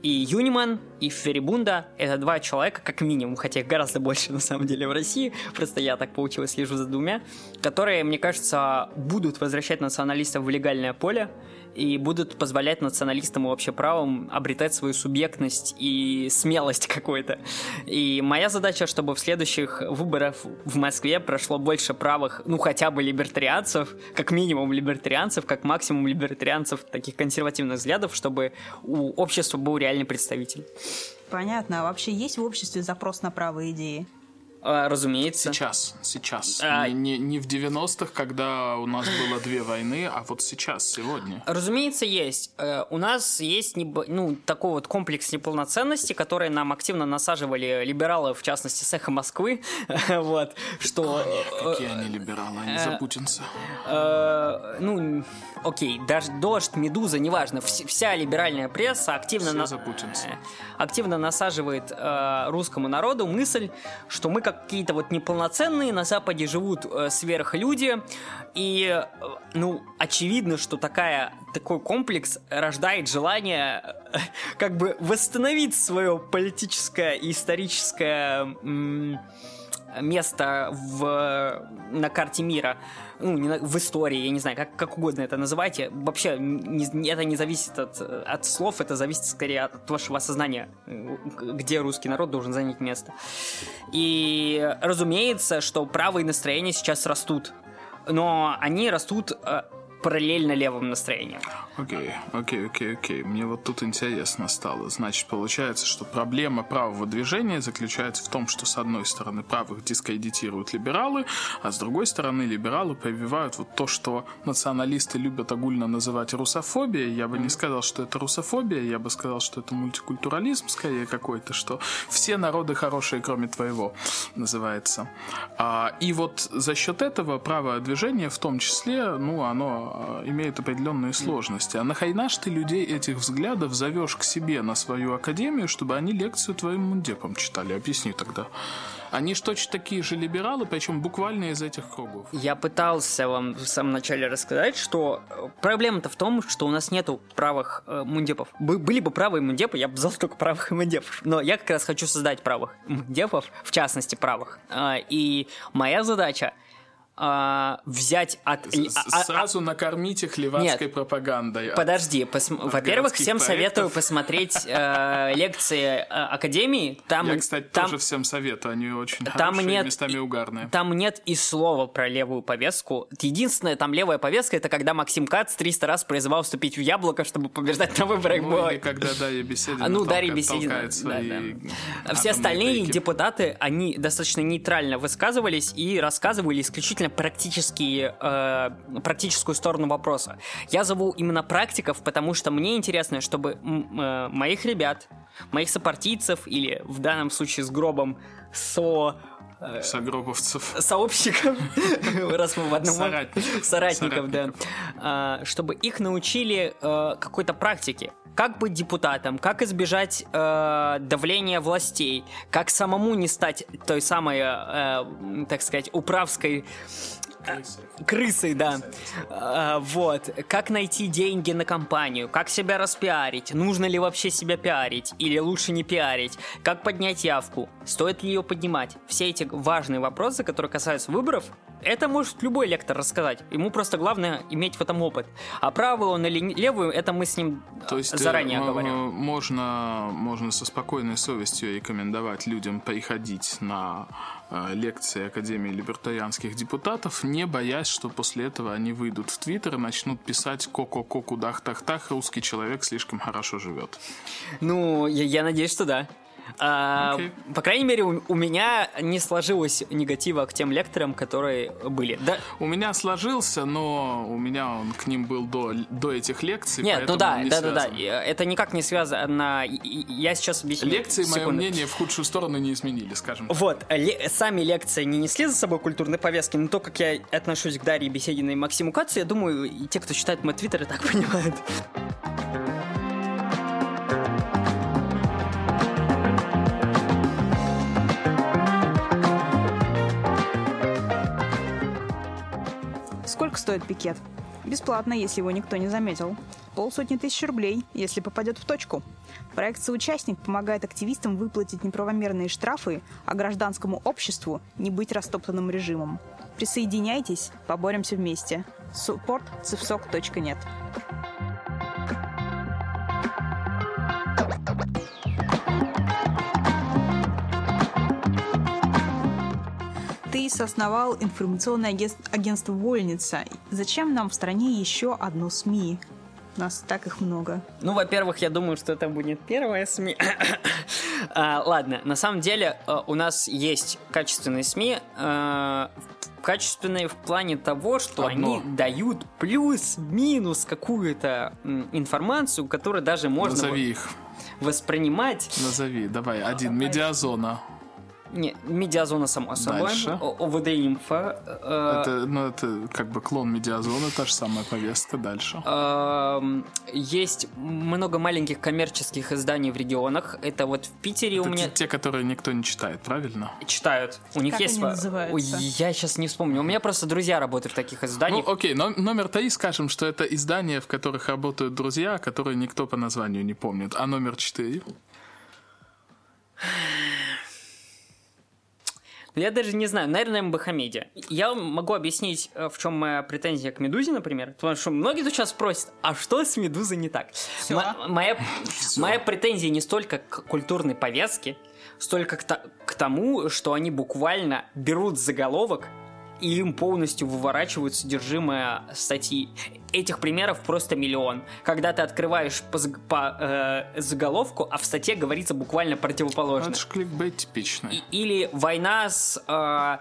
S2: И Юниман, и Ферибунда — это два человека, как минимум, хотя их гораздо больше на самом деле в России, просто я так получилось, слежу за двумя, которые, мне кажется, будут возвращать националистов в легальное поле, и будут позволять националистам и вообще правым обретать свою субъектность и смелость <laughs> какой-то. И моя задача, чтобы в следующих выборах в Москве прошло больше правых, ну хотя бы либертарианцев, как минимум либертарианцев, как максимум либертарианцев таких консервативных взглядов, чтобы у общества был реальный представитель.
S1: Понятно. А вообще есть в обществе запрос на правые идеи?
S2: А, разумеется.
S3: Сейчас, сейчас. А... Не, не, в 90-х, когда у нас было две войны, а вот сейчас, сегодня.
S2: Разумеется, есть. Э, у нас есть ну, такой вот комплекс неполноценности, который нам активно насаживали либералы, в частности, с «Эхо Москвы». <laughs> вот, что...
S3: Какие они либералы, они за путинца.
S2: Э, ну, окей, даже «Дождь», «Медуза», неважно, вся либеральная пресса активно...
S3: на... Э,
S2: активно насаживает русскому народу мысль, что мы какие-то вот неполноценные, на Западе живут э, сверхлюди, и, э, ну, очевидно, что такая, такой комплекс рождает желание э, как бы восстановить свое политическое и историческое место в, на карте мира ну, не, в истории, я не знаю, как, как угодно это называйте. Вообще, не, это не зависит от, от слов, это зависит скорее от вашего осознания, где русский народ должен занять место. И разумеется, что правые настроения сейчас растут, но они растут э, параллельно левым настроением.
S3: Окей, окей, окей, окей. Мне вот тут интересно стало. Значит, получается, что проблема правого движения заключается в том, что с одной стороны правых дискредитируют либералы, а с другой стороны либералы прививают вот то, что националисты любят огульно называть русофобией. Я бы не сказал, что это русофобия, я бы сказал, что это мультикультурализм скорее какой-то, что все народы хорошие, кроме твоего, называется. А, и вот за счет этого правое движение в том числе, ну, оно а, имеют определенные сложности. А нахайна ж ты людей этих взглядов зовешь к себе на свою академию, чтобы они лекцию твоим мундепам читали? Объясни тогда. Они ж точно такие же либералы, причем буквально из этих кругов.
S2: Я пытался вам в самом начале рассказать, что э, проблема-то в том, что у нас нету правых э, мундепов. Бы, были бы правые мундепы, я бы взял только правых <laughs> мундепов. Но я как раз хочу создать правых мундепов, в частности правых. Э, и моя задача — а, взять от...
S3: А, а, сразу накормить их левацкой Нет, пропагандой.
S2: Подожди, пос... во-первых, всем проектов. советую посмотреть э, лекции э, Академии. Там,
S3: Я, кстати,
S2: там,
S3: тоже всем советую, они очень
S2: там
S3: хорошие,
S2: нет,
S3: местами угарные.
S2: Там нет и слова про левую повестку. Единственное, там левая повестка, это когда Максим Кац 300 раз призывал вступить в Яблоко, чтобы побеждать на выборах.
S3: Ну, или когда Дарья Беседина
S2: а, ну, Дарья Беседина, да, да. Все остальные тейки. депутаты, они достаточно нейтрально высказывались и рассказывали исключительно практически э, практическую сторону вопроса. Я зову именно практиков, потому что мне интересно, чтобы э, моих ребят, моих сопартийцев или в данном случае с гробом со
S3: э, Согробовцев.
S2: Сообщников, <laughs> раз мы в одном... Соратников. Соратников, да. А, чтобы их научили э, какой-то практике. Как быть депутатом, как избежать э, давления властей, как самому не стать той самой, э, так сказать, управской Крысой. Крысой, да. А, вот. Как найти деньги на компанию? Как себя распиарить? Нужно ли вообще себя пиарить? Или лучше не пиарить? Как поднять явку? Стоит ли ее поднимать? Все эти важные вопросы, которые касаются выборов, это может любой лектор рассказать. Ему просто главное иметь в этом опыт. А правую он или левую, это мы с ним
S3: То есть
S2: заранее
S3: э, м-
S2: говорим.
S3: можно, можно со спокойной совестью рекомендовать людям приходить на э, лекции Академии либертарианских депутатов, не боясь, что после этого они выйдут в Твиттер и начнут писать «ко-ко-ко, кудах-тах-тах, русский человек слишком хорошо живет».
S2: Ну, я, я надеюсь, что да. А,
S3: Окей.
S2: По крайней мере, у, у меня не сложилось негатива к тем лекторам, которые были. Да,
S3: У меня сложился, но у меня он к ним был до, до этих лекций,
S2: нет, ну да,
S3: не
S2: да, да, да. э, Это никак не связано. Я сейчас объясню.
S3: Лекции, мое
S2: Секунду.
S3: мнение, в худшую сторону не изменили, скажем так.
S2: Вот, ле- сами лекции не несли за собой культурной повестки, но то, как я отношусь к Дарье Бесединой и Максиму Кацу, я думаю, и те, кто читает мой твиттер, и так <laughs> понимают.
S1: Стоит пикет? Бесплатно, если его никто не заметил. Полсотни тысяч рублей, если попадет в точку. Проект «Соучастник» помогает активистам выплатить неправомерные штрафы, а гражданскому обществу не быть растоптанным режимом. Присоединяйтесь, поборемся вместе. Support соосновал информационное агент- агентство «Вольница». Зачем нам в стране еще одно СМИ? У нас так их много.
S2: Ну, во-первых, я думаю, что это будет первая СМИ. <coughs> А, Ладно, на самом деле э, у нас есть качественные СМИ, э, качественные в плане того, что
S3: Одно.
S2: они дают плюс-минус какую-то информацию, которую даже можно
S3: Назови их.
S2: воспринимать.
S3: Назови, давай. Один. Медиазона.
S2: Не, медиазона, само собой.
S3: Дальше.
S2: О- ОВД инфо. э,
S3: Это, ну, это как бы клон медиазоны, та же самая повестка. Дальше.
S2: Эм, Есть много маленьких коммерческих изданий в регионах. Это вот в Питере у
S3: Это
S2: меня
S3: те, те, которые никто не читает, правильно?
S2: читают. У них
S1: Как
S2: есть...
S1: они называются?
S2: Ой, я сейчас не вспомню. У меня просто друзья работают в таких изданиях.
S3: Ну, окей, но, номер три скажем, что это издания, в которых работают друзья, которые никто по названию не помнит. А номер четыре?
S2: Я даже не знаю, наверное, Бахамедия. Я могу объяснить, э, в чем моя претензия к Медузе, например. Потому что многие тут сейчас спросят, а что с Медузой не так?
S1: Всё.
S2: М- моя, моя претензия не столько к культурной повестке, столько к, то- к тому, что они буквально берут заголовок и им полностью выворачивают содержимое статьи. Этих примеров просто миллион. Когда ты открываешь по, по, э, заголовку, а в статье говорится буквально
S3: Ну,
S2: противоположное.
S3: это же кликбейт типичный.
S2: И- Или война с... э,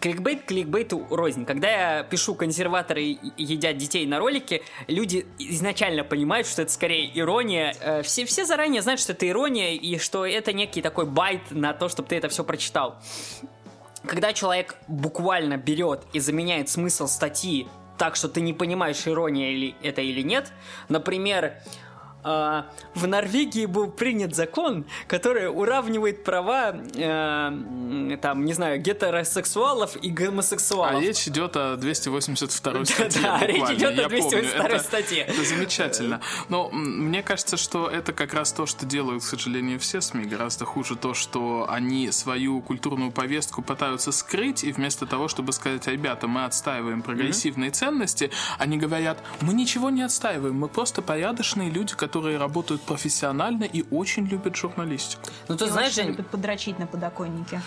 S2: кликбейт кликбейту рознь. Когда я пишу «консерваторы едят детей» на ролике, люди изначально понимают, что это скорее ирония. Э, все, все заранее знают, что это ирония, и что это некий такой байт на то, чтобы ты это все прочитал. Когда человек буквально берет и заменяет смысл статьи так, что ты не понимаешь, ирония ли это или нет, например, а, в Норвегии был принят закон, который уравнивает права, э, там, не знаю, гетеросексуалов и
S3: А
S2: гомосексуалов.
S3: речь идет о 282 <laughs> статье.
S2: Да, речь идет о
S3: я помню.
S2: 282
S3: Это-
S2: статье.
S3: Это замечательно. Но мне кажется, что это как раз то, что делают, к сожалению, все СМИ. Гораздо хуже то, что они свою культурную повестку пытаются скрыть, и вместо того, чтобы сказать, ребята, мы отстаиваем прогрессивные ценности, они говорят, мы ничего не отстаиваем, мы просто порядочные люди, которые работают профессионально и очень любят журналистику.
S2: Ну, ты
S1: И
S2: знаешь,
S1: очень
S2: Жень,
S1: любят подрочить на подоконнике.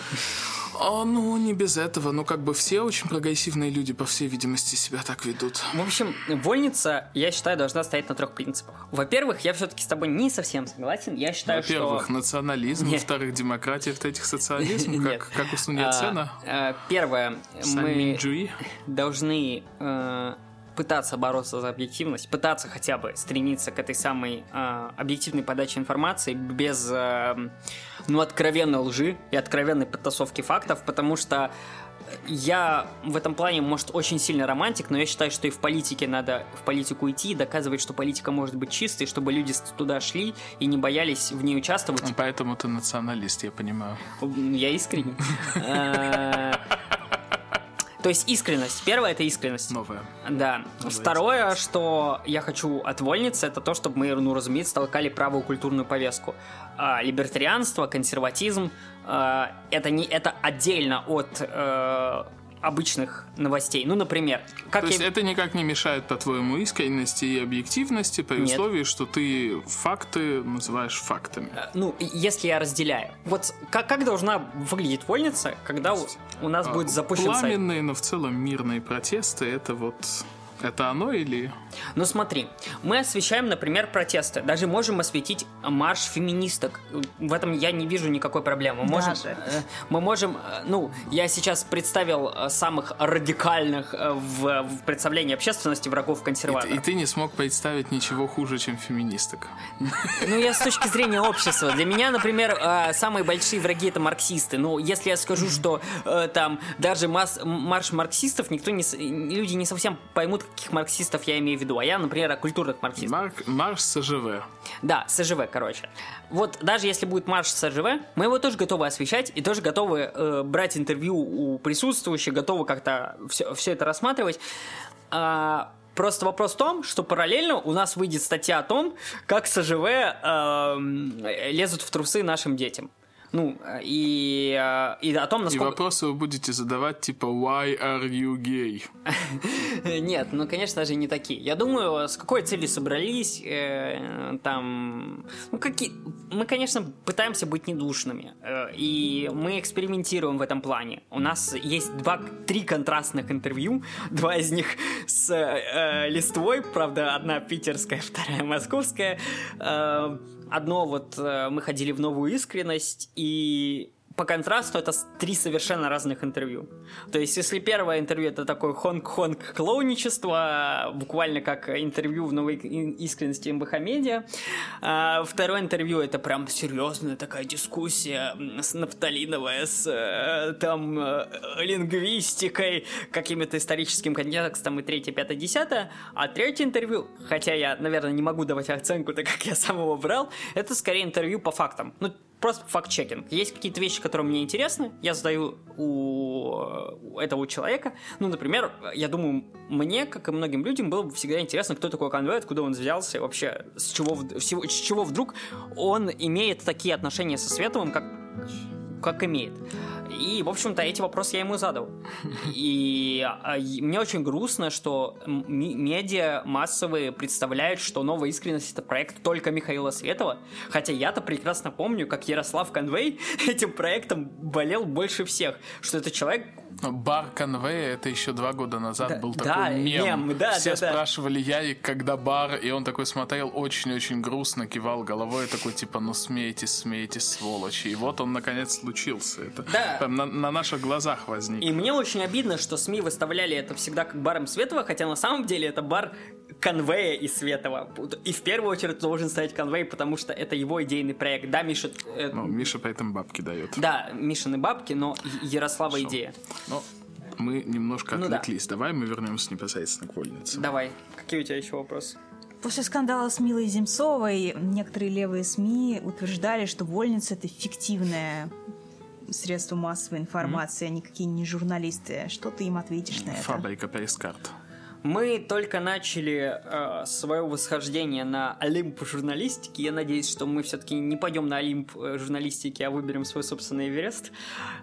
S3: А, ну, не без этого. Ну, как бы все очень прогрессивные люди, по всей видимости, себя так ведут.
S2: В общем, вольница, я считаю, должна стоять на трех принципах. Во-первых, я все-таки с тобой не совсем согласен. Я считаю,
S3: Во-первых,
S2: что...
S3: национализм,
S2: Нет.
S3: во-вторых, демократия, в-третьих, социализм, <laughs> как, как у Сунь
S2: А,
S3: Яцена,
S2: а, Первое, мы должны э, пытаться бороться за объективность, пытаться хотя бы стремиться к этой самой э, объективной подаче информации без э, ну, откровенной лжи и откровенной подтасовки фактов, потому что я в этом плане, может, очень сильно романтик, но я считаю, что и в политике надо в политику идти и доказывать, что политика может быть чистой, чтобы люди туда шли и не боялись в ней участвовать.
S3: Поэтому ты националист, я понимаю.
S2: Я искренне. <laughs> То есть искренность. Первое это искренность.
S3: Новое.
S2: Да. Второе, что я хочу от вольницы, это то, чтобы мы, ну, разумеется, толкали правую культурную повестку. А, либертарианство, консерватизм, а, это, не, это отдельно от э, обычных новостей. Ну, например, как
S3: То
S2: я...
S3: есть это никак не мешает, по-твоему, искренности и объективности при
S2: Нет.
S3: условии, что ты факты называешь фактами.
S2: Э, Ну, если я разделяю. Вот как, как должна выглядеть вольница, когда у, у нас будет
S3: А,
S2: запущен сайт?
S3: Пламенные, но в целом мирные протесты, это вот... Это оно или...
S2: Ну смотри, мы освещаем, например, протесты. Даже можем осветить марш феминисток. В этом я не вижу никакой проблемы. Мы Можем,
S1: Даже.
S2: э, мы можем, э, ну, я сейчас представил э, самых радикальных в, в представлении общественности врагов
S3: И,
S2: консерваторов.
S3: и ты не смог представить ничего хуже, чем феминисток.
S2: Ну, я с точки зрения общества. Для меня, например, самые большие враги это марксисты. Ну, если я скажу, что там даже марш марксистов, никто не, люди не совсем поймут, каких марксистов я имею в виду. А я, например, о культурных марксистах.
S3: Марк, марш СЖВ.
S2: Да, СЖВ, короче. Вот даже если будет марш СЖВ, мы его тоже готовы освещать и тоже готовы э, брать интервью у присутствующих, готовы как-то все, все это рассматривать. А, Просто вопрос в том, что параллельно у нас выйдет статья о том, как СЖВ эм, лезут в трусы нашим детям. Ну, э, и, э, и о том,
S3: И
S2: насколько...
S3: вопросы вы будете задавать типа «Why are you gay?» <laughs>
S2: Нет, ну, конечно же, не такие. Я думаю, с какой целью собрались, э, там... Ну, какие... Мы, конечно, пытаемся быть недушными, и мы экспериментируем в этом плане. У нас есть два, три контрастных интервью, <laughs> два из них с листвой, правда, одна питерская, <laughs> вторая московская. Одно вот э, мы ходили в новую искренность, и по контрасту это три совершенно разных интервью. То есть, если первое интервью это такое хонг-хонг клоуничество, буквально как интервью в новой искренности МБХ Медиа, а второе интервью это прям серьезная такая дискуссия с нафталиновая, с э, там э, лингвистикой, каким-то историческим контекстом и третье, пятое, десятое. А третье интервью, хотя я, наверное, не могу давать оценку, так как я сам его брал, это скорее интервью по фактам. Ну, просто факт-чекинг. Есть какие-то вещи, которые мне интересны, я задаю у, у этого человека. Ну, например, я думаю, мне, как и многим людям, было бы всегда интересно, кто такой конвой, откуда он взялся, и вообще, с чего, всего- с чего вдруг он имеет такие отношения со Световым, как, как имеет. И, в общем-то, эти вопросы я ему задал. <laughs> И, а, и мне очень грустно, что медиа массовые представляют, что «Новая искренность» — это проект только Михаила Светова, хотя я-то прекрасно помню, как Ярослав Конвей <laughs> этим проектом болел больше всех, что это человек,
S3: Бар Конвея, это еще два года назад
S2: Да,
S3: был
S2: да,
S3: такой мем.
S2: мем, да,
S3: Все
S2: да, да.
S3: спрашивали Ярик, когда бар, и он такой смотрел очень-очень грустно, кивал головой, такой типа, ну смейтесь, смейтесь, сволочи. И вот он наконец случился. Это
S2: Да.
S3: Прям на, на наших глазах возник.
S2: И мне очень обидно, что СМИ выставляли это всегда как баром Светова, хотя на самом деле это бар Конвея и Светова. И в первую очередь должен стоять Конвей, потому что это его идейный проект. Да, Миша... э,
S3: Ну, Миша поэтому бабки дает.
S2: Да, Мишины бабки, но Ярослава
S3: Хорошо.
S2: идея.
S3: Но мы немножко
S2: Ну да.
S3: отвлеклись. Давай мы вернемся непосредственно к вольнице.
S2: Давай, какие у тебя еще вопросы?
S1: После скандала с Милой Земцовой некоторые левые СМИ утверждали, что вольница это фиктивное средство массовой информации, а никакие не журналисты. Что ты им ответишь на это?
S3: Фабрика пресс-карт.
S2: Мы только начали э, свое восхождение на Олимп журналистики. Я надеюсь, что мы все-таки не пойдем на Олимп э, журналистики, а выберем свой собственный Эверест.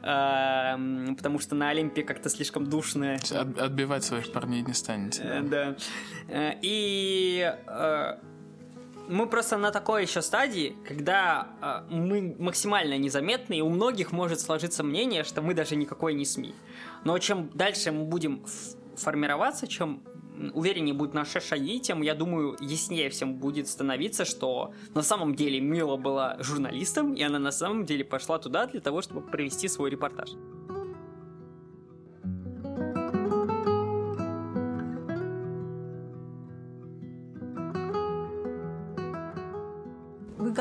S2: Э, потому что на Олимпе как-то слишком душно.
S3: От- отбивать своих парней не станете.
S2: Э,
S3: да?
S2: Да. Э, И э, мы просто на такой еще стадии, когда э, мы максимально незаметны, и у многих может сложиться мнение, что мы даже никакой не СМИ. Но чем дальше мы будем формироваться, чем увереннее будут наши шаги, тем, я думаю, яснее всем будет становиться, что на самом деле Мила была журналистом, и она на самом деле пошла туда для того, чтобы провести свой репортаж.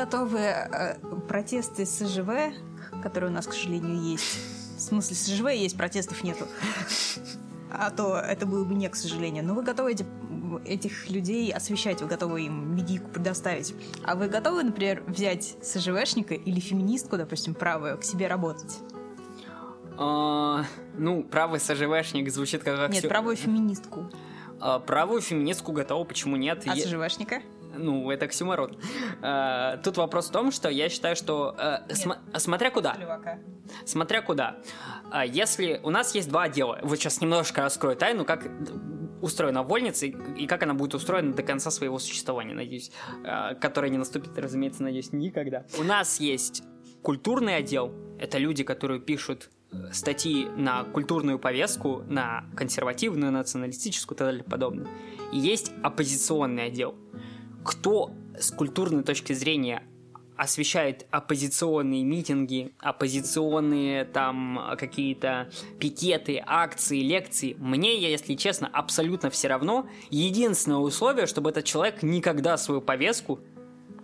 S1: Готовы э, протесты СЖВ, которые у нас, к сожалению, есть? В смысле, СЖВ есть, протестов нету. А то это было бы не, к сожалению. Но вы готовы эти- этих людей освещать, вы готовы им медийку предоставить. А вы готовы, например, взять СЖВшника или феминистку, допустим, правую, к себе работать?
S2: А, ну, правый СЖВшник звучит как...
S1: Нет,
S2: аксио-
S1: правую феминистку.
S2: А, правую феминистку готова, почему нет?
S1: А СЖВшника?
S2: Ну, это оксюморон. Э, тут вопрос в том, что я считаю, что... э, см- смотря куда. Смотря куда. А Если у нас есть два отдела, вот сейчас немножко раскрою тайну, как устроена вольница и и как она будет устроена до конца своего существования, надеюсь, э, которое не наступит, разумеется, надеюсь, никогда. У нас есть культурный отдел, это люди, которые пишут статьи на культурную повестку, на консервативную, националистическую и так далее подобное. И есть оппозиционный отдел. Кто с культурной точки зрения освещает оппозиционные митинги, оппозиционные там какие-то пикеты, акции, лекции. Мне, если честно, абсолютно все равно. Единственное условие, чтобы этот человек никогда свою повестку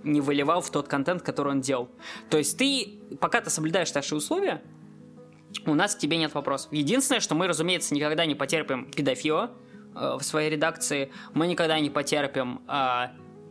S2: не выливал в тот контент, который он делал. То есть ты, пока ты соблюдаешь наши условия, у нас к тебе нет вопросов. Единственное, что мы, разумеется, никогда не потерпим педофила э, в своей редакции, мы никогда не потерпим э,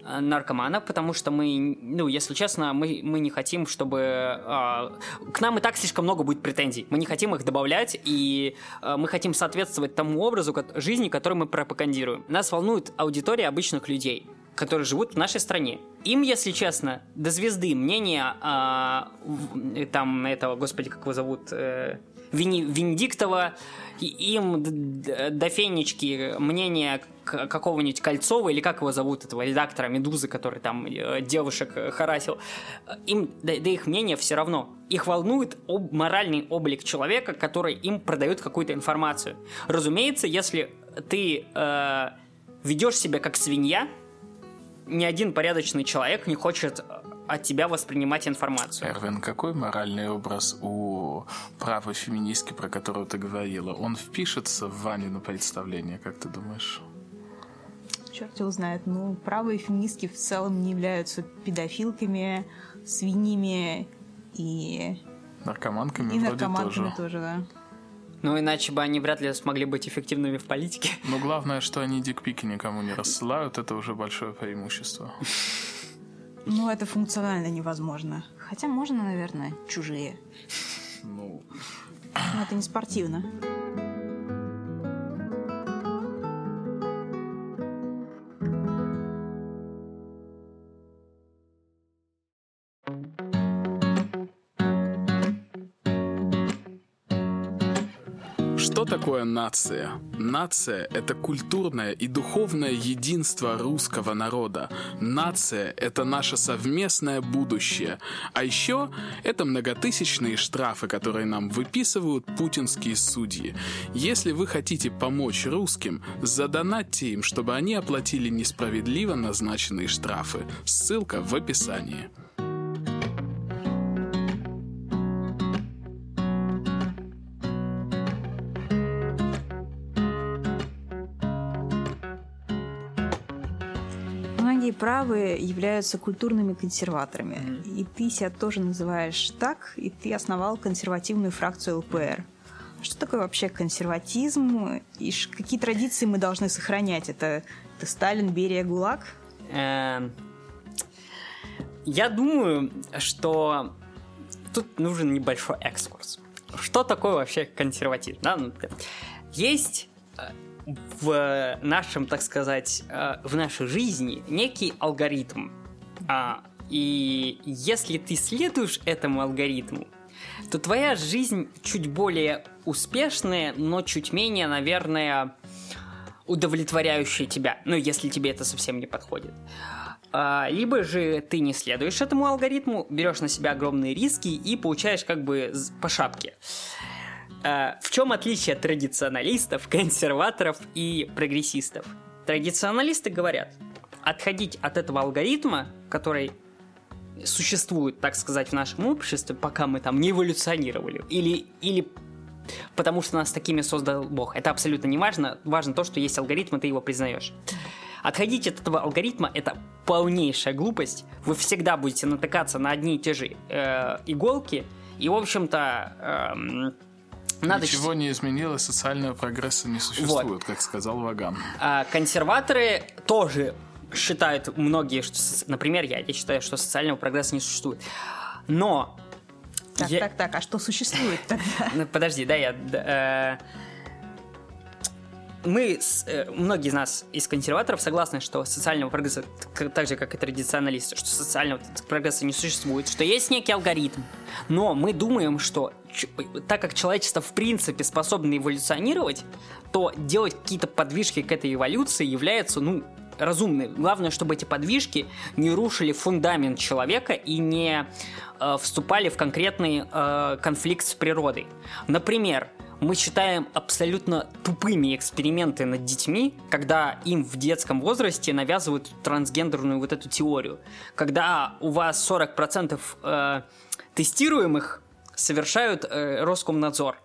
S2: э, наркомана, потому что мы, ну, если честно, мы, мы не хотим, чтобы... э, к нам и так слишком много будет претензий. Мы не хотим их добавлять, и э, мы хотим соответствовать тому образу ко- жизни, который мы пропагандируем. Нас волнует аудитория обычных людей которые живут в нашей стране. Им, если честно, до звезды мнение а, в- там этого, господи, как его зовут, э, Вени- Венедиктова, и им до фенечки мнение какого-нибудь Кольцова, или как его зовут, этого редактора Медузы, который там э, девушек э, харасил, им до, до их мнения все равно. Их волнует об- моральный облик человека, который им продает какую-то информацию. Разумеется, если ты э, ведешь себя как свинья, ни один порядочный человек не хочет от тебя воспринимать информацию.
S3: Эрвин, какой моральный образ у правой феминистки, про которую ты говорила? Он впишется в Ванину представление, как ты думаешь?
S1: Черт его знает. Ну, правые феминистки в целом не являются педофилками, свиньями и,
S3: Наркоманками
S1: и
S3: вроде
S1: наркоманками
S3: тоже.
S1: тоже, да.
S2: Ну, иначе бы они вряд ли смогли быть эффективными в политике.
S3: Но главное, что они дикпики никому не рассылают, это уже большое преимущество. <laughs>
S1: Ну, это функционально невозможно. Хотя можно, наверное, чужие.
S3: Ну,
S1: Но это не спортивно.
S3: Такое нация? Нация – это культурное и духовное единство русского народа. Нация – это наше совместное будущее. А еще это многотысячные штрафы, которые нам выписывают путинские судьи. Если вы хотите помочь русским, задонатьте им, чтобы они оплатили несправедливо назначенные штрафы. Ссылка в описании.
S1: Правые являются культурными консерваторами. И ты себя тоже называешь так, и ты основал консервативную фракцию ЛПР. Что такое вообще консерватизм? И какие традиции мы должны сохранять? Это, это Сталин, Берия, ГУЛАГ?
S2: Эм, Я думаю, что тут нужен небольшой экскурс. Что такое вообще консерватизм? да? Ну, Есть э, в нашем, так сказать, э, в нашей жизни некий алгоритм. А, И если ты следуешь этому алгоритму, то твоя жизнь чуть более успешная, но чуть менее, наверное, удовлетворяющая тебя. Ну, если тебе это совсем не подходит. А, Либо же ты не следуешь этому алгоритму, берешь на себя огромные риски и получаешь как бы по шапке. В чем отличие традиционалистов, консерваторов и прогрессистов? Традиционалисты говорят, отходить от этого алгоритма, который существует, так сказать, в нашем обществе, пока мы там не эволюционировали, или, или потому что нас такими создал Бог. Это абсолютно не важно. Важно то, что есть алгоритм, и ты его признаешь. Отходить от этого алгоритма – это полнейшая глупость. Вы всегда будете натыкаться на одни и те же э, иголки. И, в общем-то, эм, надо...
S3: Ничего не изменилось, социального прогресса не существует, как сказал Ваган.
S2: А консерваторы тоже считают многие, что, например, я, я считаю, что социального прогресса не существует. Но
S1: Так,
S2: я-
S1: так, так, а что существует тогда?
S2: Ну, подожди, да, я... э, мы, э, многие из нас, из консерваторов, согласны, что социального прогресса, так же, как и традиционалисты, что социального прогресса не существует, что есть некий алгоритм. Но мы думаем, что так как человечество в принципе способно эволюционировать, то делать какие-то подвижки к этой эволюции является, ну, разумной. Главное, чтобы эти подвижки не рушили фундамент человека и не э, вступали в конкретный э, конфликт с природой. Например, мы считаем абсолютно тупыми эксперименты над детьми, когда им в детском возрасте навязывают трансгендерную вот эту теорию. Когда у вас 40% э, тестируемых совершают э, Роскомнадзор.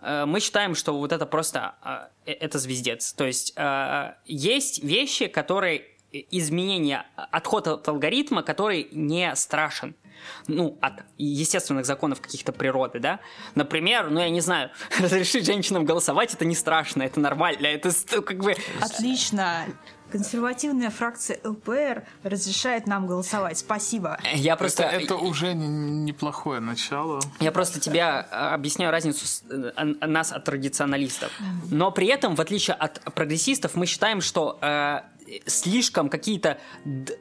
S2: Э, мы считаем, что вот это просто э, это звездец. То есть э, есть вещи, которые изменения, отход от алгоритма, который не страшен. Ну, от естественных законов каких-то природы, да? Например, ну, я не знаю, <laughs> разрешить женщинам голосовать, это не страшно, это нормально, это с- как бы...
S1: Отлично. Консервативная фракция ЛПР разрешает нам голосовать. Спасибо.
S2: Я просто...
S3: Это, это уже не- неплохое начало.
S2: Я просто тебе э, объясняю разницу с- э, нас от традиционалистов. Но при этом, в отличие от прогрессистов, мы считаем, что э, слишком какие-то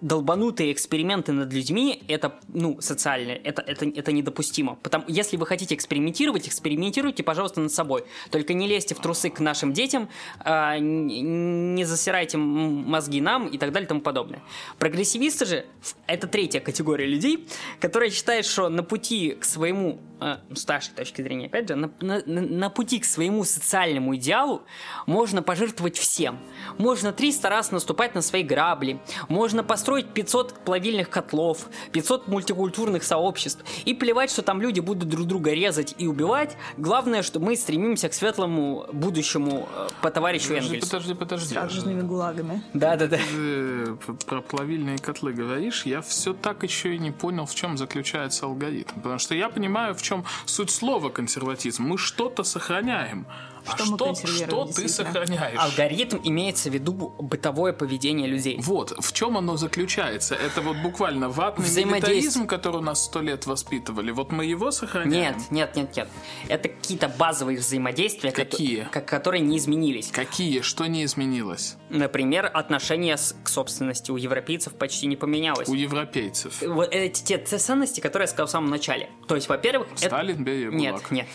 S2: долбанутые эксперименты над людьми это, ну, социальные, это, это, это недопустимо. Потому, если вы хотите экспериментировать, экспериментируйте, пожалуйста, над собой. Только не лезьте в трусы к нашим детям, э, не засирайте мозги нам и так далее и тому подобное. Прогрессивисты же это третья категория людей, которые считают, что на пути к своему, э, с нашей точки зрения, опять же, на- на- на пути к своему социальному идеалу можно пожертвовать всем. Можно 300 раз наступать на свои грабли, можно построить 500 плавильных котлов, 500 мультикультурных сообществ и плевать, что там люди будут друг друга резать и убивать. Главное, что мы стремимся к светлому будущему э, по товарищу
S3: Подожди,
S2: Энгельсу.
S3: подожди, подожди.
S1: С радужными гулагами.
S2: Да-да-да.
S3: Ты п- про плавильные котлы говоришь, я все так еще и не понял, в чем заключается алгоритм. Потому что я понимаю, в чем суть слова консерватизм. Мы что-то сохраняем. А
S1: Что мы
S3: что, что ты сохраняешь?
S2: Алгоритм имеется в виду бытовое поведение людей.
S3: Вот, в чем оно заключается? Это вот буквально ватный
S2: Взаимодействие.
S3: милитаризм, который нас сто лет воспитывали. Вот мы его сохраняем?
S2: Нет, нет, нет, нет. Это какие-то базовые взаимодействия,
S3: Какие?
S2: ко- которые не изменились.
S3: Какие? Что не изменилось?
S2: Например, отношение с- к собственности у европейцев почти не поменялось.
S3: У европейцев.
S2: Вот эти те ценности, которые я сказал в самом начале. То есть, во-первых, это...
S3: Сталин, бей
S2: Нет,
S3: ГУЛАГ.
S2: нет.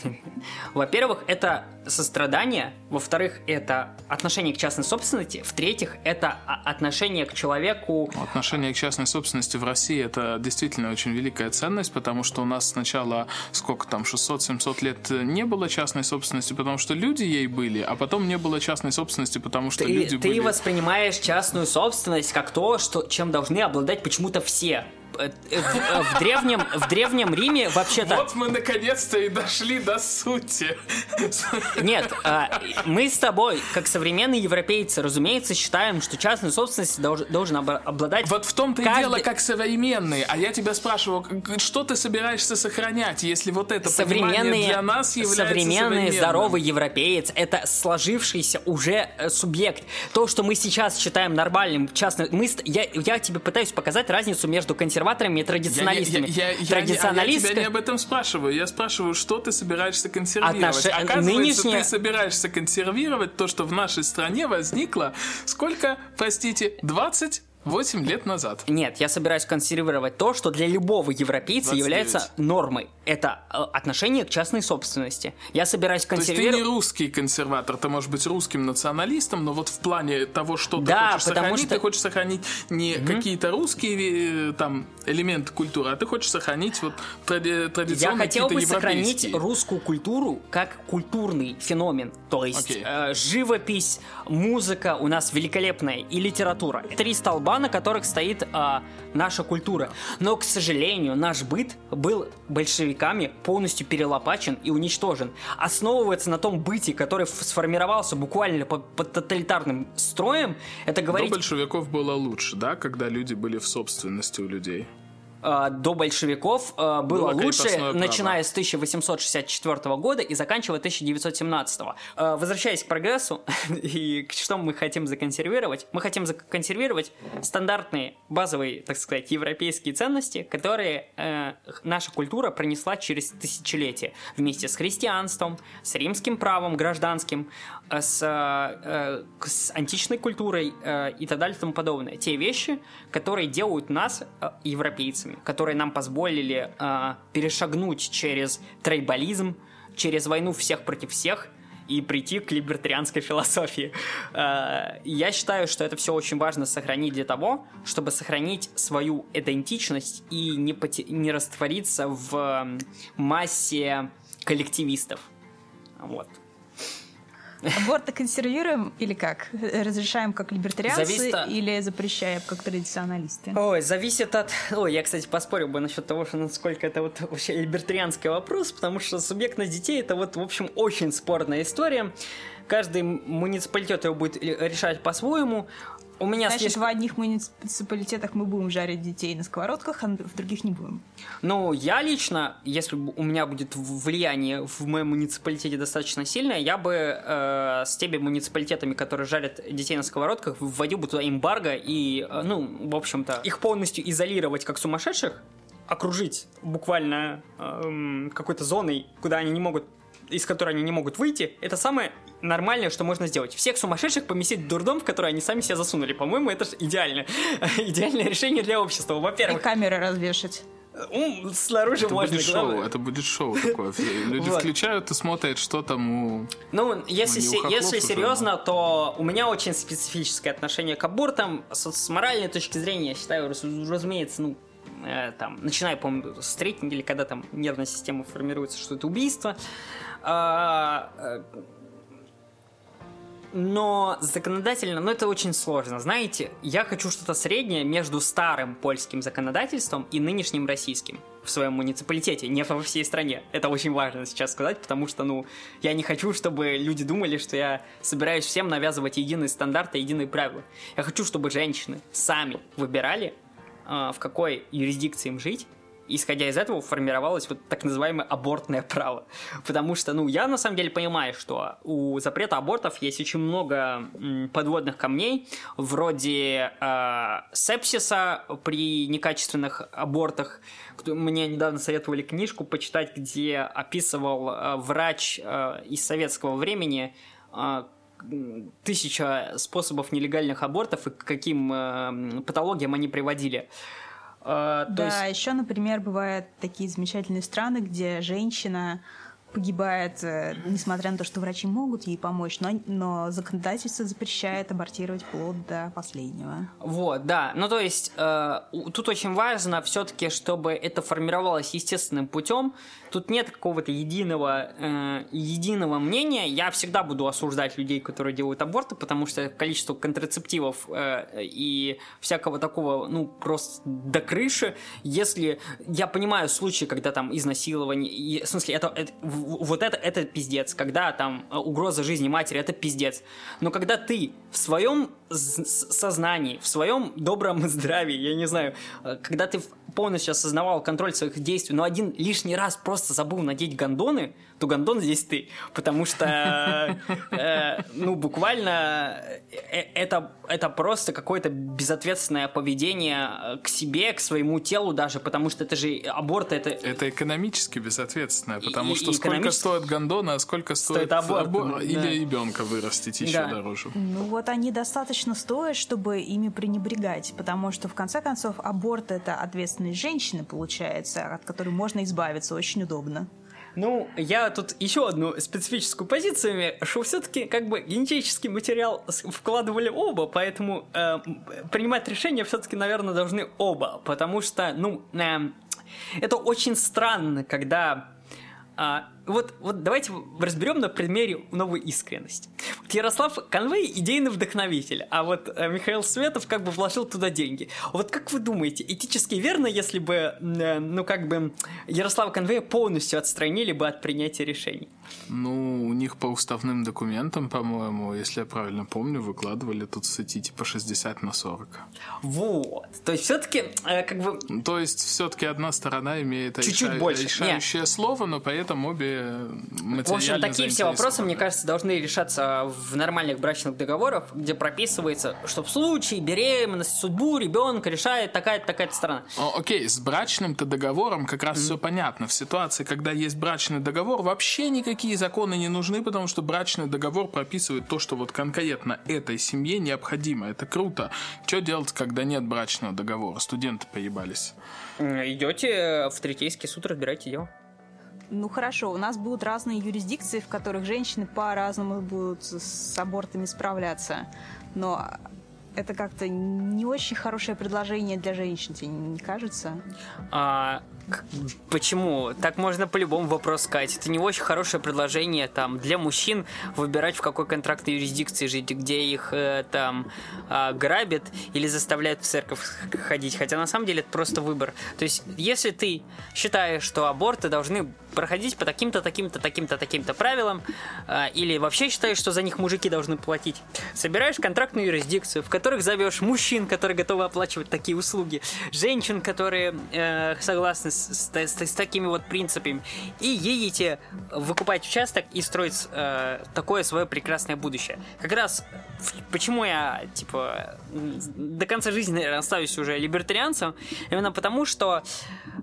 S2: Во-первых, это сострадание. Во-вторых, это отношение к частной собственности. В-третьих, это а- отношение к человеку...
S3: Отношение к частной собственности в России это действительно очень великая ценность, потому что у нас сначала, сколько там, 600-700 лет не было частной собственности, потому что люди ей были, а потом не было частной собственности, потому что
S2: Ты,
S3: люди
S2: ты
S3: были...
S2: воспринимаешь частную собственность как то, что, чем должны обладать почему-то все. Э, э, В, э, в древнем, в древнем Риме вообще-то...
S3: Вот мы наконец-то и дошли до сути.
S2: Нет, а, мы с тобой, как современные европейцы, разумеется, считаем, что частной собственностью долж- должен обла- обладать...
S3: Вот в том-то и
S2: Каждый-
S3: дело, как современные. А я тебя спрашиваю, что ты собираешься сохранять, если вот это
S2: Современные,
S3: для нас является
S2: современный здоровый европеец это сложившийся уже субъект. То, что мы сейчас считаем нормальным, частным, мы, я, я тебе пытаюсь показать разницу между консерваторами и
S3: Я,
S2: традиционалистами.
S3: я, я, я, не- а я
S2: Традиционалистка-
S3: тебя не об этом спрашиваю. Я спрашиваю, что ты собираешься консервировать.
S2: Отнош-
S3: Оказывается,
S2: нынешняя-
S3: ты собираешься консервировать то, что в нашей стране возникло сколько, простите, 28 лет назад.
S2: Нет, я собираюсь консервировать то, что для любого европейца
S3: 29.
S2: является нормой. Это э, отношение к частной собственности. Я собираюсь
S3: То есть ты
S2: консервировать...
S3: не русский консерватор, ты можешь быть русским националистом, но вот в плане того, что ты
S2: Да,
S3: хочешь сохранить,
S2: что-
S3: ты хочешь сохранить не какие-то русские э, там элементы культуры, а ты хочешь сохранить вот тради-
S2: Я
S3: традиционные
S2: хотел бы сохранить русскую культуру как культурный феномен. То есть э, живопись, музыка у нас великолепная и литература. Три столба, на которых стоит э, наша культура. Но, к сожалению, наш быт был большевиками полностью перелопачен и уничтожен. Основываться на том быте, который сформировался буквально по, под тоталитарным строем, это
S3: До
S2: говорить...
S3: большевиков было лучше, да, когда люди были в собственности у людей.
S2: Э, до большевиков э, было,
S3: Было
S2: лучше, начиная с 1864 года и заканчивая 1917. Э, возвращаясь к прогрессу <laughs> и к что мы хотим законсервировать, мы хотим законсервировать стандартные, базовые, так сказать, европейские ценности, которые э, наша культура пронесла через тысячелетия вместе с христианством, с римским правом гражданским, с, э, с античной культурой э, и так далее и тому подобное. Те вещи, которые делают нас э, европейцами, которые нам позволили э, перешагнуть через трейбализм, через войну всех против всех и прийти к либертарианской философии. Э, Я считаю, что это все очень важно сохранить для того, чтобы сохранить свою идентичность и не, поте- не раствориться в массе коллективистов. Вот.
S1: Аборты консервируем или как? Разрешаем как либертарианцы
S2: Зависит
S1: или запрещаем как традиционалисты?
S2: Ой, зависит от... Ой, я, кстати, поспорил бы насчет того, что насколько это вот вообще либертарианский вопрос, потому что субъектность детей это вот, в общем, очень спорная история. Каждый муниципалитет его будет решать по-своему. У меня
S1: Значит,
S2: слишком-
S1: в одних муниципалитетах мы будем жарить детей на сковородках, а в других не будем.
S2: Ну, я лично, если бы у меня будет влияние в моем муниципалитете достаточно сильное, я бы э, с теми муниципалитетами, которые жарят детей на сковородках, вводил бы туда эмбарго и, э, ну, в общем-то, их полностью изолировать как сумасшедших, окружить буквально эм, какой-то зоной, куда они не могут из которой они не могут выйти, это самое нормальное, что можно сделать. Всех сумасшедших поместить в дурдом, в который они сами себя засунули. По-моему, это же идеально. <laughs> Идеальное решение для общества.
S1: И
S2: Во-первых,
S1: камеры развешать.
S2: Ум снаружи
S3: Это
S2: можно,
S3: будет
S2: главное.
S3: шоу, это будет шоу такое. <laughs> Люди
S2: Вот.
S3: включают и смотрят, что там у...
S2: Ну, если,
S3: Ну,
S2: се- если
S3: уже,
S2: серьезно, то у меня очень специфическое отношение к абортам. С, с моральной точки зрения, я считаю, раз- разумеется, ну, э, там, начиная, по-моему, с третьей недели, когда там нервная система формируется, что это убийство. А, э, но законодательно, ну это очень сложно. Знаете, я хочу что-то среднее между старым польским законодательством и нынешним российским в своем муниципалитете, не во всей стране. Это очень важно сейчас сказать, потому что, ну, я не хочу, чтобы люди думали, что я собираюсь всем навязывать единые стандарты, единые правила. Я хочу, чтобы женщины сами выбирали, э, в какой юрисдикции им жить, исходя из этого формировалось вот так называемое абортное право. Потому что, ну, я на самом деле понимаю, что у запрета абортов есть очень много подводных камней, вроде э, сепсиса при некачественных абортах. Мне недавно советовали книжку почитать, где описывал э, врач э, из советского времени э, тысяча способов нелегальных абортов и к каким э, патологиям они приводили. То
S1: да,
S2: есть-
S1: еще, например, бывают такие замечательные страны, где женщина погибает, э, несмотря на то, что врачи могут ей помочь, но, но законодательство запрещает абортировать плод до последнего.
S2: Вот, да. Ну, то есть, э, тут очень важно все-таки, чтобы это формировалось естественным путем. Тут нет какого-то единого, э, единого мнения. Я всегда буду осуждать людей, которые делают аборты, потому что количество контрацептивов э, и всякого такого, ну, просто до крыши. Если я понимаю случаи, когда там изнасилование, и, в смысле, это, это- вот это, это пиздец. Когда там э, угроза жизни матери, это пиздец. Но когда ты в своем сознании, в своем добром <laughs> здравии, я не знаю, э, когда ты полностью осознавал контроль своих действий, но один лишний раз просто забыл надеть гондоны, то гондон здесь ты. Потому что, <laughs> э, ну, буквально э, это, это просто какое-то безответственное поведение э, к себе, к своему телу даже, потому что это же аборт, это...
S3: Это экономически безответственное, потому
S2: И-
S3: что
S2: и
S3: сколько
S2: экономически-
S3: стоит гондона, а сколько стоит,
S2: Стоит аборт,
S3: абор-
S2: да.
S3: или ребенка вырастить еще
S2: Да.
S3: дороже.
S1: Ну вот они достаточно стоят, чтобы ими пренебрегать, потому что в конце концов аборт это ответственность женщины получается, от которой можно избавиться очень удобно.
S2: Ну, я тут еще одну специфическую позицию имею, что все-таки как бы генетический материал вкладывали оба, поэтому э, принимать решения все-таки, наверное, должны оба, потому что, ну, эм, это очень странно, когда а, вот, вот давайте разберем на примере новой искренности. Ярослав Конвей идейный вдохновитель, а вот э, Михаил Светов как бы вложил туда деньги. Вот как вы думаете, этически верно, если бы, э, ну как бы, Ярослава Конвея полностью отстранили бы от принятия решений?
S3: Ну, у них по уставным документам, по-моему, если я правильно помню, выкладывали тут в сети типа 60 на 40.
S2: Вот. То есть все-таки э, как бы...
S3: То есть все-таки одна сторона имеет
S2: Чуть-чуть реша... больше.
S3: решающее Нет. слово, но при этом обе материально
S2: В общем, такие все вопросы, мне кажется, должны решаться в нормальных брачных договорах, где прописывается, что в случае беременности, судьбу ребенка решает такая-то такая-то сторона.
S3: О, окей, с брачным-то договором как раз mm-hmm. все понятно. В ситуации, когда есть брачный договор, вообще никакие законы не нужны, потому что брачный договор прописывает то, что вот конкретно этой семье необходимо. Это круто. Что делать, когда нет брачного договора? Студенты поебались.
S2: Идете в третейский суд, разбирайте дело.
S1: Ну хорошо, у нас будут разные юрисдикции, в которых женщины по-разному будут с абортами справляться. Но это как-то не очень хорошее предложение для женщин, тебе не кажется?
S2: А, Почему? Так можно по любому вопросу сказать. Это не очень хорошее предложение там для мужчин выбирать, в какой контрактной юрисдикции жить, где их э, там э, грабят или заставляют в церковь ходить. Хотя на самом деле это просто выбор. То есть, если ты считаешь, что аборты должны проходить по таким-то, таким-то, таким-то, таким-то правилам, э, или вообще считаешь, что за них мужики должны платить, собираешь контрактную юрисдикцию, в которых зовешь мужчин, которые готовы оплачивать такие услуги, женщин, которые э, согласны с, с, с такими вот принципами, и едете выкупать участок и строить э, такое свое прекрасное будущее. Как раз почему я, типа, до конца жизни, наверное, оставлюсь уже либертарианцем, именно потому, что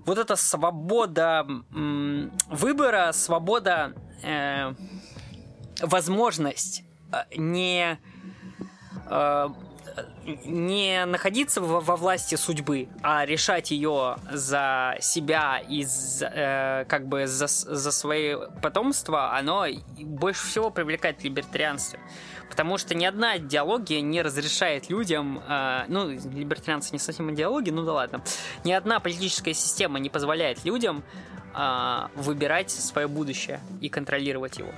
S2: вот эта свобода выбора, свобода, э, возможность э, не э, не находиться во, во власти судьбы, а решать ее за себя и за, э, как бы за, за свои потомства, оно больше всего привлекает либертарианство. Потому что ни одна идеология не разрешает людям, э, ну, либертарианцы не совсем идеологии, ну да ладно, ни одна политическая система не позволяет людям э, выбирать свое будущее и контролировать его.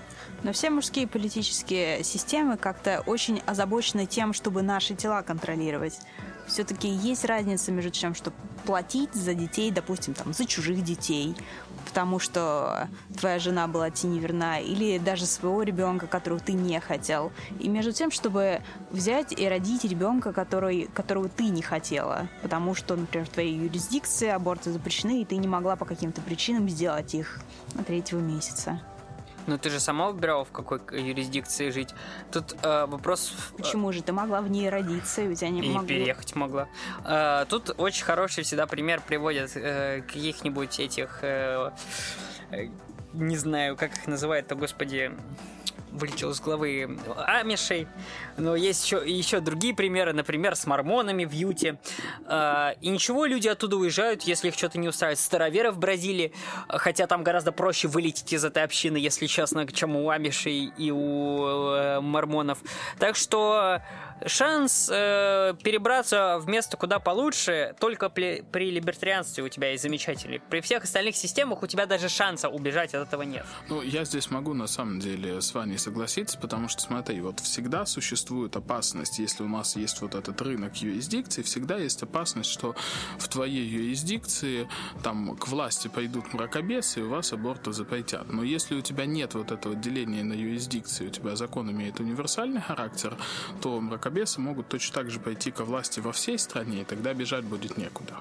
S1: Но все мужские политические системы как-то очень озабочены тем, чтобы наши тела контролировать. Все-таки есть разница между тем, что платить за детей, допустим, там, за чужих детей, потому что твоя жена была тебе неверна, или даже своего ребенка, которого ты не хотел. И между тем, чтобы взять и родить ребенка, который, которого ты не хотела, потому что, например, в твоей юрисдикции аборты запрещены, и ты не могла по каким-то причинам сделать их на третьего месяца.
S2: Но ты же сама выбирала, в какой юрисдикции жить. Тут э, вопрос...
S1: Почему же? Ты могла в ней родиться, и у тебя не
S2: И
S1: могли...
S2: переехать могла. Э, тут очень хороший всегда пример приводят э, каких-нибудь этих... Э, э, не знаю, как их называют-то, господи вылетел из головы амишей. Но есть еще, еще другие примеры, например, с мормонами в Юте. А, и ничего, люди оттуда уезжают, если их что-то не устраивает. Староверы в Бразилии, хотя там гораздо проще вылететь из этой общины, если честно, чем у амишей и у э, мормонов. Так что шанс э, перебраться в место куда получше только при, при либертарианстве у тебя есть замечательный. При всех остальных системах у тебя даже шанса убежать от этого нет.
S3: Ну, я здесь могу на самом деле с вами согласиться, потому что, смотри, вот всегда существует опасность, если у нас есть вот этот рынок юрисдикции, всегда есть опасность, что в твоей юрисдикции там к власти пойдут мракобесы, и у вас аборты запретят. Но если у тебя нет вот этого деления на юрисдикции, у тебя закон имеет универсальный характер, то мракобесы мракобесы могут точно так же пойти ко власти во всей стране, и тогда бежать будет некуда.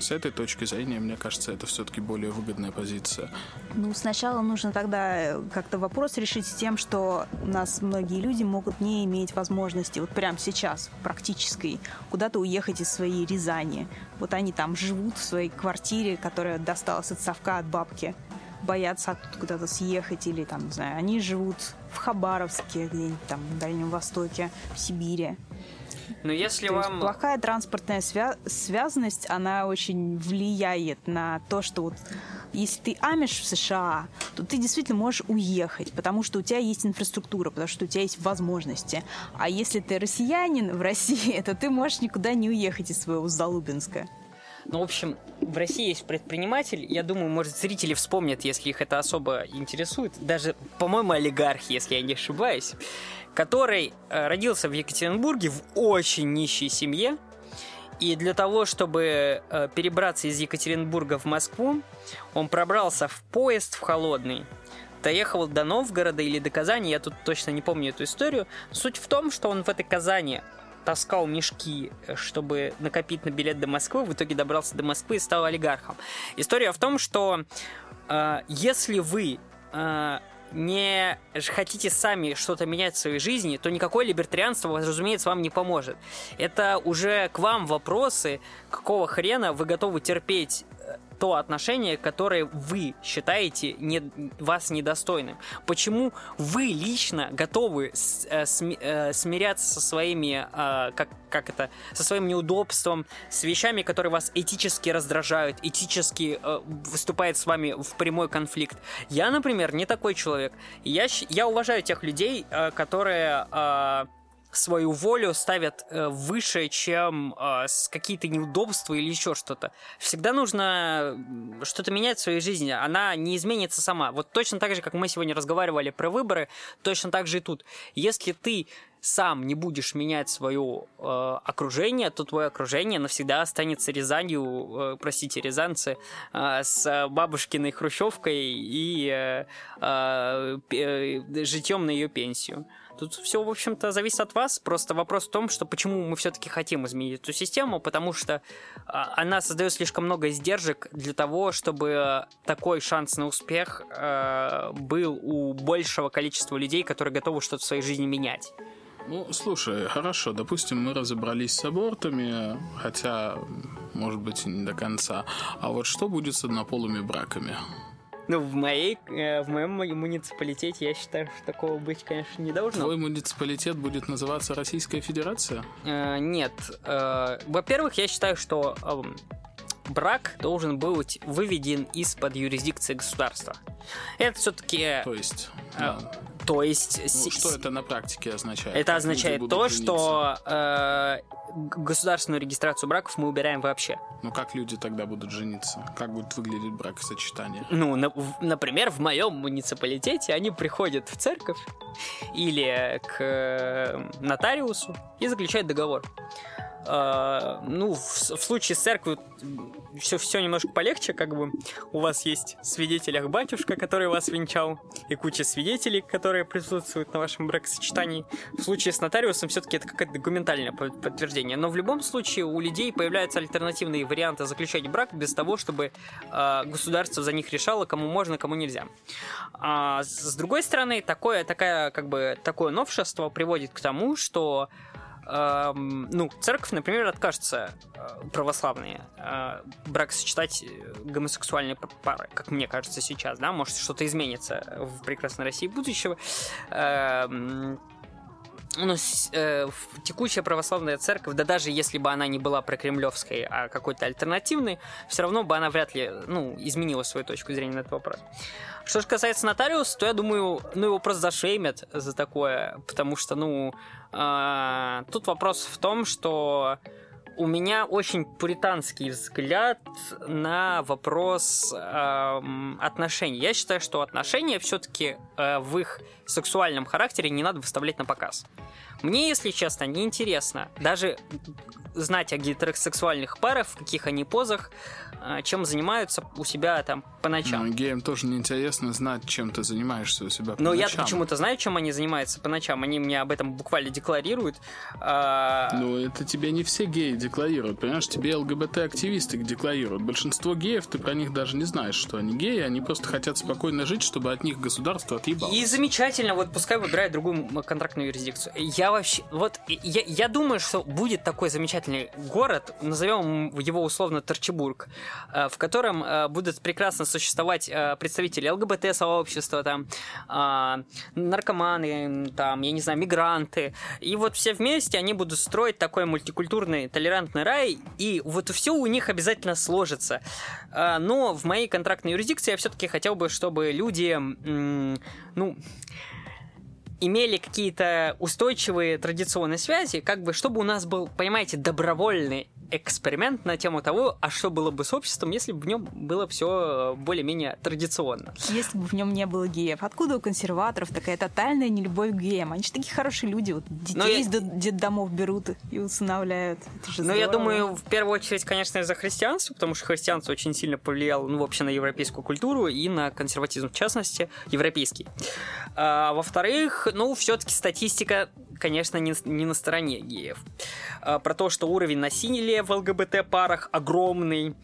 S3: С этой точки зрения, мне кажется, это все-таки более выгодная позиция.
S1: Ну, сначала нужно тогда э, как-то вопрос решить с тем, что у нас многие люди могут не иметь возможности вот прямо сейчас, практической, куда-то уехать из своей Рязани. Вот они там живут в своей квартире, которая досталась от совка, от бабки боятся оттуда куда-то съехать или там, не знаю, они живут в Хабаровске, где-нибудь там в Дальнем Востоке, в Сибири.
S2: Но если
S1: то
S2: вам...
S1: плохая транспортная свя... связанность, она очень влияет на то, что вот если ты амиш в США, то ты действительно можешь уехать, потому что у тебя есть инфраструктура, потому что у тебя есть возможности. А если ты россиянин в России, <laughs> то ты можешь никуда не уехать из своего Залубинска.
S2: Ну, в общем, в России есть предприниматель, я думаю, может, зрители вспомнят, если их это особо интересует, даже, по-моему, олигарх, если я не ошибаюсь, который э, родился в Екатеринбурге в очень нищей семье, и для того, чтобы э, перебраться из Екатеринбурга в Москву, он пробрался в поезд в холодный, доехал до Новгорода или до Казани, я тут точно не помню эту историю. Суть в том, что он в этой Казани таскал мешки, э, чтобы накопить на билет до Москвы, в итоге добрался до Москвы и стал олигархом. История в том, что э, если вы э, не хотите сами что-то менять в своей жизни, то никакое либертарианство, разумеется, вам не поможет. Это уже к вам вопросы, какого хрена вы готовы терпеть то отношение, которое вы считаете не, вас недостойным. Почему вы лично готовы с, э, сми, э, смиряться со своими, э, как, как это, со своим неудобством, с вещами, которые вас этически раздражают, этически э, выступает с вами в прямой конфликт. Я, например, не такой человек. Я, я уважаю тех людей, э, которые... Э, свою волю ставят э, выше, чем э, какие-то неудобства или еще что-то. Всегда нужно что-то менять в своей жизни. Она не изменится сама. Вот точно так же, как мы сегодня разговаривали про выборы, точно так же и тут. Если ты сам не будешь менять свое э, окружение, то твое окружение навсегда останется Рязанью, э, простите, рязанцы, э, с бабушкиной хрущевкой и э, э, житьем на ее пенсию. Тут все, в общем-то, зависит от вас. Просто вопрос в том, что почему мы все-таки хотим изменить эту систему, потому что а, она создает слишком много издержек для того, чтобы такой шанс на успех э, был у большего количества людей, которые готовы что-то в своей жизни менять.
S3: Ну, слушай, хорошо, допустим, мы разобрались с абортами, хотя, может быть, не до конца. А вот что будет с однополыми браками?
S2: Ну, в моей, э, в моем муниципалитете я считаю, что такого быть, конечно, не должно.
S3: Твой муниципалитет будет называться Российская Федерация?
S2: Э, нет. Э, во-первых, я считаю, что э, брак должен быть выведен из-под юрисдикции государства. Это все-таки...
S3: То есть...
S2: Э, да. То есть...
S3: Ну, что это на практике означает?
S2: Это означает то, жениться? что э, государственную регистрацию браков мы убираем вообще.
S3: Ну как люди тогда будут жениться? Как будет выглядеть бракосочетание?
S2: Ну, на, в, например, в моем муниципалитете они приходят в церковь или к э, нотариусу и заключают договор. Э, ну, в, в случае с церковью все, все немножко полегче, как бы у вас есть свидетелях батюшка, который вас венчал, и куча свидетелей, которые присутствуют на вашем бракосочетании. В случае с нотариусом все-таки это какое-то документальное подтверждение. Но в любом случае у людей появляются альтернативные варианты заключать брак без того, чтобы э, государство за них решало, кому можно, кому нельзя. А с другой стороны, такое, такая, как бы, такое новшество приводит к тому, что ну, церковь, например, откажется э, православные э, брак сочетать э, гомосексуальные пары, как мне кажется сейчас, да, может что-то изменится в прекрасной России будущего. Эм, ну, э, текущая православная церковь, да даже если бы она не была прокремлевской, а какой-то альтернативной, все равно бы она вряд ли, ну, изменила свою точку зрения на этот вопрос. Что же касается нотариуса, то я думаю, ну, его просто зашеймят за такое, потому что, ну, э, тут вопрос в том, что у меня очень пуританский взгляд на вопрос э, отношений. Я считаю, что отношения все-таки э, в их сексуальном характере не надо выставлять на показ. Мне, если честно, не интересно даже знать о гетеросексуальных парах, в каких они позах, а, чем занимаются у себя там по ночам.
S3: Ну, геям тоже неинтересно знать, чем ты занимаешься у себя по
S2: Но
S3: ночам.
S2: я почему-то знаю, чем они занимаются по ночам. Они мне об этом буквально декларируют. А...
S3: Ну, это тебе не все геи декларируют. Понимаешь, тебе ЛГБТ-активисты декларируют. Большинство геев, ты про них даже не знаешь, что они геи. Они просто хотят спокойно жить, чтобы от них государство отъебалось.
S2: И замечательно, вот пускай выбирает другую контрактную юрисдикцию. Я вообще... Вот, я, я думаю, что будет такой замечательный город, назовем его условно Торчебург, Э, в котором э, будут прекрасно существовать э, представители ЛГБТ-сообщества, там, наркоманы, там, я не знаю, мигранты. И вот все вместе они будут строить такой мультикультурный, толерантный рай, и вот все у них обязательно сложится. Но в моей контрактной юрисдикции я все-таки хотел бы, чтобы люди, ну, имели какие-то устойчивые традиционные связи, как бы, чтобы у нас был, понимаете, добровольный эксперимент на тему того, а что было бы с обществом, если бы в нем было все более-менее традиционно.
S1: Если бы в нем не было геев. Откуда у консерваторов такая тотальная нелюбовь к геям? Они же такие хорошие люди. Вот детей из я... детдомов берут и усыновляют.
S2: Ну, я думаю, в первую очередь, конечно, из-за христианства, потому что христианство очень сильно повлияло, ну, вообще на европейскую культуру и на консерватизм, в частности, европейский. А, во-вторых, ну, все-таки статистика конечно, не, не на стороне геев. А, про то, что уровень насилия в ЛГБТ-парах огромный,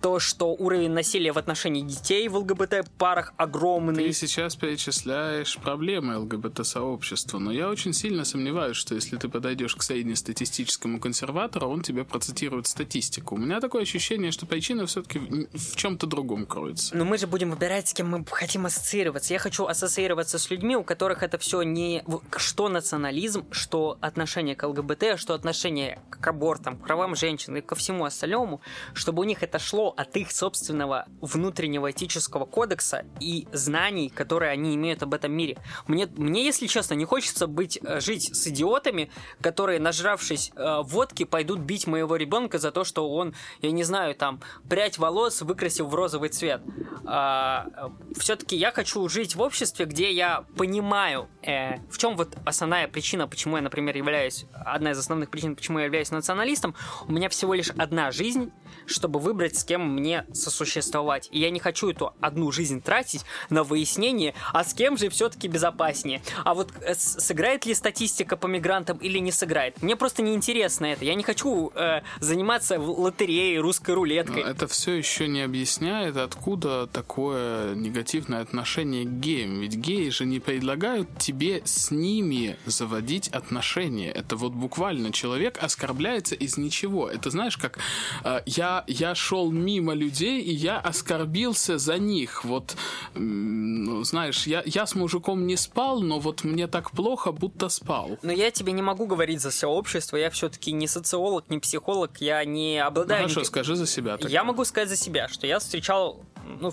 S2: то, что уровень насилия в отношении детей в ЛГБТ-парах огромный.
S3: Ты сейчас перечисляешь проблемы ЛГБТ-сообщества, но я очень сильно сомневаюсь, что если ты подойдешь к среднестатистическому консерватору, он тебе процитирует статистику. У меня такое ощущение, что причина все-таки в чем-то другом кроется.
S2: Но мы же будем выбирать, с кем мы хотим ассоциироваться. Я хочу ассоциироваться с людьми, у которых это все не... Что национализм, феминизм, что отношение к ЛГБТ, что отношение к абортам, к правам женщин и ко всему остальному, чтобы у них это шло от их собственного внутреннего этического кодекса и знаний, которые они имеют об этом мире. Мне, мне если честно, не хочется быть, э, жить с идиотами, которые, нажравшись э, водки, пойдут бить моего ребенка за то, что он, я не знаю, там, прядь волос выкрасил в розовый цвет. А, э, все-таки я хочу жить в обществе, где я понимаю, э, в чем вот основная причина причина, почему я, например, являюсь, одна из основных причин, почему я являюсь националистом, у меня всего лишь одна жизнь, чтобы выбрать, с кем мне сосуществовать. И я не хочу эту одну жизнь тратить на выяснение, а с кем же все-таки безопаснее. А вот э, сыграет ли статистика по мигрантам или не сыграет? Мне просто не интересно это. Я не хочу э, заниматься лотереей, русской рулеткой.
S3: Но это все еще не объясняет, откуда такое негативное отношение к геям. Ведь геи же не предлагают тебе с ними заводить отношения. Это вот буквально человек оскорбляется из ничего. Это знаешь, как э, я я, шел мимо людей, и я оскорбился за них. Вот, ну, знаешь, я, я с мужиком не спал, но вот мне так плохо, будто спал.
S2: Но я тебе не могу говорить за все общество, я все-таки не социолог, не психолог, я не обладаю...
S3: Ну, хорошо, ни... скажи за себя.
S2: Тогда. Я могу сказать за себя, что я встречал, ну,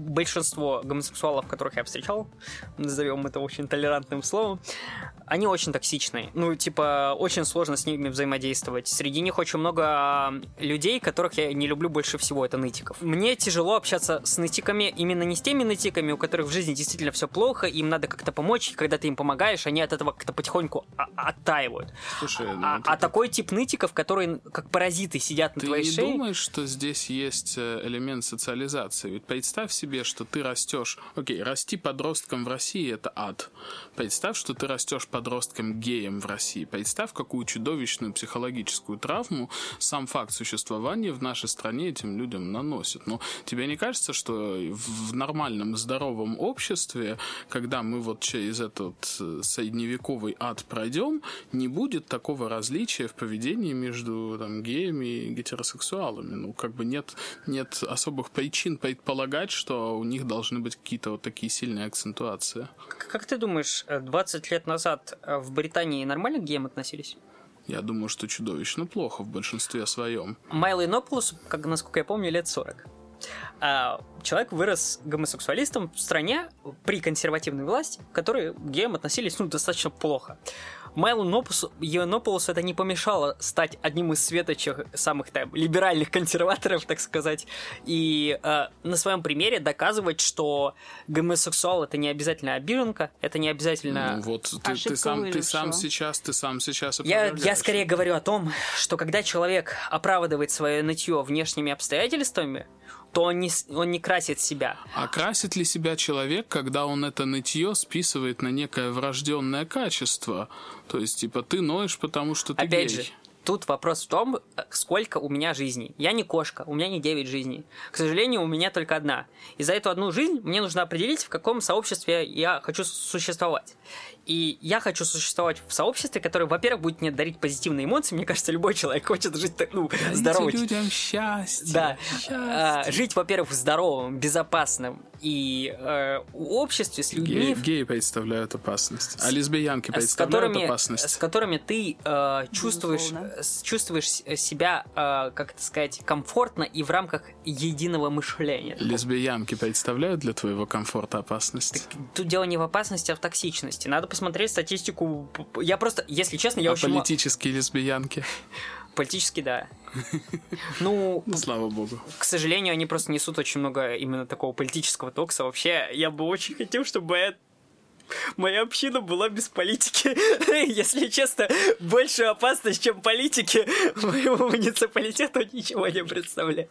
S2: большинство гомосексуалов, которых я встречал, назовем это очень толерантным словом, они очень токсичные. Ну, типа, очень сложно с ними взаимодействовать. Среди них очень много людей, которых я не люблю больше всего, это нытиков. Мне тяжело общаться с нытиками, именно не с теми нытиками, у которых в жизни действительно все плохо, им надо как-то помочь, и когда ты им помогаешь, они от этого как-то потихоньку оттаивают. Слушай, ну, а, а такой тип нытиков, которые как паразиты сидят на твоей
S3: шее...
S2: Ты
S3: не думаешь, что здесь есть э, элемент социализации? Ведь представь себе, что ты растешь... Окей, расти подростком в России — это ад. Представь, что ты растешь подростком геям в России. Представь, какую чудовищную психологическую травму сам факт существования в нашей стране этим людям наносит. Но тебе не кажется, что в нормальном здоровом обществе, когда мы вот через этот э, средневековый ад пройдем, не будет такого различия в поведении между там, геями и гетеросексуалами? Ну, как бы нет, нет особых причин предполагать, что у них должны быть какие-то вот такие сильные акцентуации.
S2: Как ты думаешь, 20 э, лет назад а в Британии нормально к геям относились?
S3: Я думаю, что чудовищно плохо в большинстве своем.
S2: Майл Инопулус, как, насколько я помню, лет 40. А, человек вырос гомосексуалистом в стране при консервативной власти, в которой к геям относились ну, достаточно плохо. Майлу Нопулусу это не помешало стать одним из светочих самых там, либеральных консерваторов, так сказать, и э, на своем примере доказывать, что гомосексуал это не обязательно обиженка, это не обязательно...
S3: Ну, вот ты, ты, сам, ты сам сейчас, ты сам сейчас
S2: я, я скорее говорю о том, что когда человек оправдывает свое нытье внешними обстоятельствами, то он не, он не красит себя.
S3: А красит ли себя человек, когда он это нытье списывает на некое врожденное качество? То есть, типа, ты ноешь, потому что ты
S2: Опять
S3: гей.
S2: же, Тут вопрос в том, сколько у меня жизней. Я не кошка, у меня не 9 жизней. К сожалению, у меня только одна. И за эту одну жизнь мне нужно определить, в каком сообществе я хочу существовать. И я хочу существовать в сообществе, которое, во-первых, будет мне дарить позитивные эмоции. Мне кажется, любой человек хочет жить ну, здоровым.
S3: людям счастье.
S2: Да. Счастье. А, жить, во-первых, здоровым, безопасным и э, в обществе с людьми...
S3: Геи, геи представляют опасность, а лесбиянки представляют
S2: которыми,
S3: опасность.
S2: С которыми ты э, чувствуешь, чувствуешь себя, э, как это сказать, комфортно и в рамках единого мышления.
S3: Лесбиянки представляют для твоего комфорта опасность? Так,
S2: тут дело не в опасности, а в токсичности. Надо посмотреть статистику. Я просто, если честно, я
S3: а
S2: очень...
S3: политические лесбиянки?
S2: Политически, да. <laughs> Ну,
S3: Ну, слава богу.
S2: к сожалению, они просто несут очень много именно такого политического токса. Вообще, я бы очень хотел, чтобы моя Моя община была без политики. <laughs> Если честно, больше опасность, чем политики, <laughs> моему муниципалитету ничего не представляет.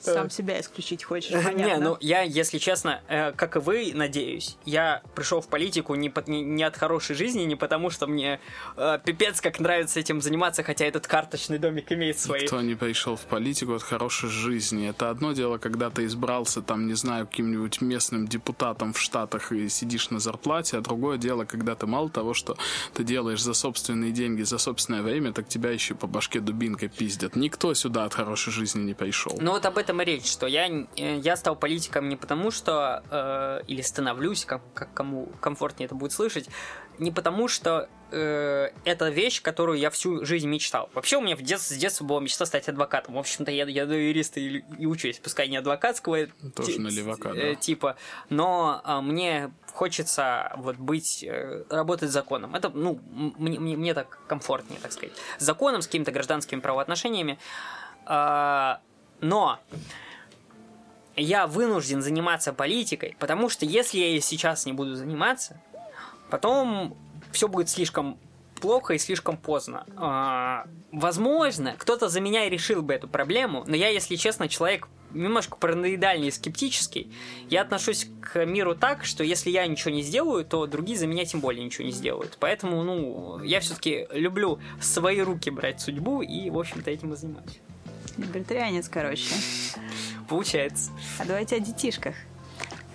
S1: Сам себя исключить хочешь, <laughs>
S2: Не,
S1: понятно.
S2: ну я, если честно, э, как и вы, надеюсь, я пришел в политику не, под- не, не от хорошей жизни, не потому что мне э, пипец как нравится этим заниматься, хотя этот карточный домик имеет свои.
S3: Кто не пришел в политику от хорошей жизни. Это одно дело, когда ты избрался, там, не знаю, каким-нибудь местным депутатом в Штатах и сидишь на зарплате, а другое дело, когда ты мало того, что ты делаешь за собственные деньги, за собственное время, так тебя еще по башке дубинкой пиздят. Никто сюда от хорошей жизни не пришел.
S2: Ну вот об этом и речь, что я, э, я стал политиком не потому, что... э, или становлюсь, как, как кому комфортнее это будет слышать, не потому, что э, это вещь, которую я всю жизнь мечтал. Вообще у меня в детстве, с детства была мечта стать адвокатом. В общем-то, я, я до юриста и, и учусь, пускай не адвокатского
S3: Тоже
S2: ти-
S3: на левака,
S2: э,
S3: да.
S2: типа, но а, мне хочется вот быть, э, работать законом. Это, ну, мне, мне, мне так комфортнее, так сказать. Законом, с какими-то гражданскими правоотношениями. А, но я вынужден заниматься политикой, потому что если я ей сейчас не буду заниматься, потом все будет слишком плохо и слишком поздно. А, возможно, кто-то за меня и решил бы эту проблему, но я, если честно, человек немножко параноидальный и скептический. Я отношусь к миру так, что если я ничего не сделаю, то другие за меня тем более ничего не сделают. Поэтому, ну, я все-таки люблю в свои руки брать судьбу и, в общем-то, этим и занимаюсь.
S1: Либертарианец, короче.
S2: Получается.
S1: А давайте о детишках.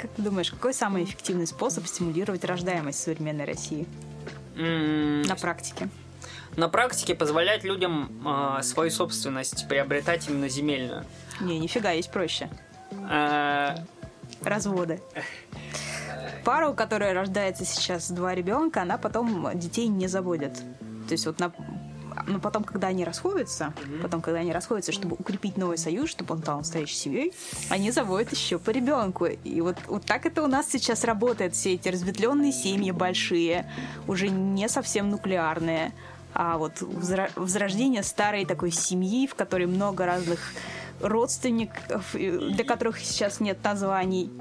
S1: Как ты думаешь, какой самый эффективный способ стимулировать рождаемость в современной России на практике?
S2: на практике позволять людям а, свою собственность приобретать именно земельную.
S1: Не, нифига, есть проще.
S2: А,
S1: Разводы. Пара, у которой рождается сейчас два ребенка, она потом детей не заводит. То есть вот на но потом, когда они расходятся, потом, когда они расходятся, чтобы укрепить новый союз, чтобы он стал настоящей семьей, они заводят еще по ребенку. И вот, вот так это у нас сейчас работает. Все эти разветвленные семьи большие, уже не совсем нуклеарные, а вот возрождение старой такой семьи, в которой много разных родственников, для которых сейчас нет названий.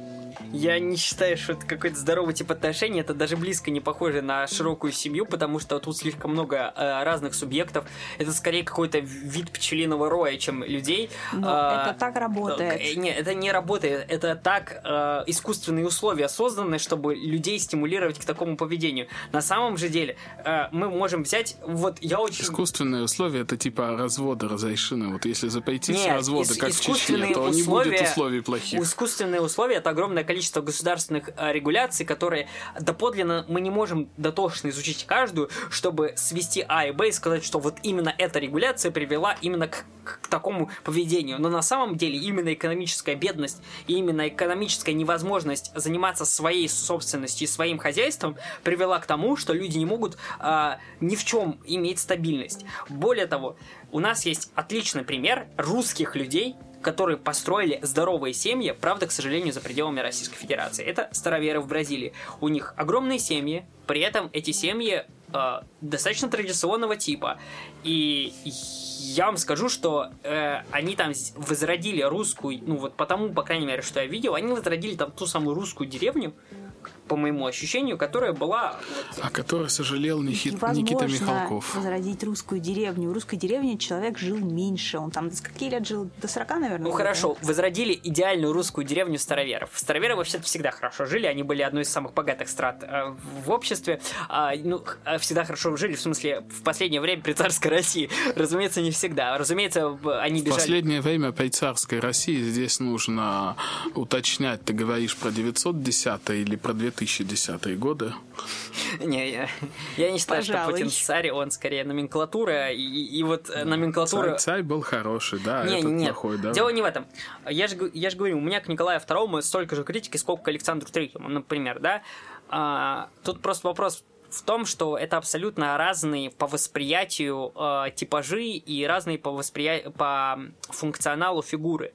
S2: Я не считаю, что это какой-то здоровый тип отношений. Это даже близко не похоже на широкую семью, потому что тут слишком много э, разных субъектов. Это скорее какой-то вид пчелиного роя, чем людей.
S1: Но
S2: А,
S1: это так работает.
S2: э, Не, это не работает. Это так э, искусственные условия созданы, чтобы людей стимулировать к такому поведению. На самом же деле э, мы можем взять... Вот я очень...
S3: Искусственные условия это типа разводы разрешены. Вот если запретить
S2: Нет,
S3: разводы,
S2: ис-
S3: как в Чечне,
S2: искусственные
S3: то не
S2: условия-
S3: будет условий плохих.
S2: Искусственные условия это огромное количество государственных э, регуляций, которые доподлинно мы не можем дотошно изучить каждую, чтобы свести А и Б и сказать, что вот именно эта регуляция привела именно к, к такому поведению. Но на самом деле именно экономическая бедность и именно экономическая невозможность заниматься своей собственностью и своим хозяйством привела к тому, что люди не могут а, ни в чем иметь стабильность. Более того, у нас есть отличный пример русских людей, которые построили здоровые семьи, правда, к сожалению, за пределами Российской Федерации. Это староверы в Бразилии. У них огромные семьи, при этом эти семьи э, достаточно традиционного типа. И я вам скажу, что э, они там возродили русскую, ну вот потому, по крайней мере, что я видел, они возродили там ту самую русскую деревню, по моему ощущению, которая была вот,
S3: О которой сожалел Нихит- Никита
S1: Невозможно
S3: Михалков.
S1: возродить русскую деревню. В русской деревне человек жил меньше. Он там до скольки лет жил? До 40, наверное?
S2: Ну хорошо, возродили идеальную русскую деревню староверов. Староверы вообще-то всегда хорошо жили, они были одной из самых богатых страт э, в обществе. А, ну, э, всегда хорошо жили, в смысле, в последнее время при царской России. <laughs> Разумеется, не всегда. Разумеется, в- они
S3: В
S2: бежали...
S3: последнее время при царской России здесь нужно уточнять, ты говоришь про 910 или про 2010 годы.
S2: Не, я, я не считаю, что
S1: Пожалуй.
S2: Путин царь, он скорее номенклатура, и, и вот э, номенклатура...
S3: Царь, царь был хороший, да,
S2: Не,
S3: этот
S2: нет,
S3: плохой, да.
S2: дело не в этом. Я же, я же говорю, у меня к Николаю II столько же критики, сколько к Александру Третьему, например, да. А, тут просто вопрос в том, что это абсолютно разные по восприятию э, типажи и разные по, восприя... по функционалу фигуры.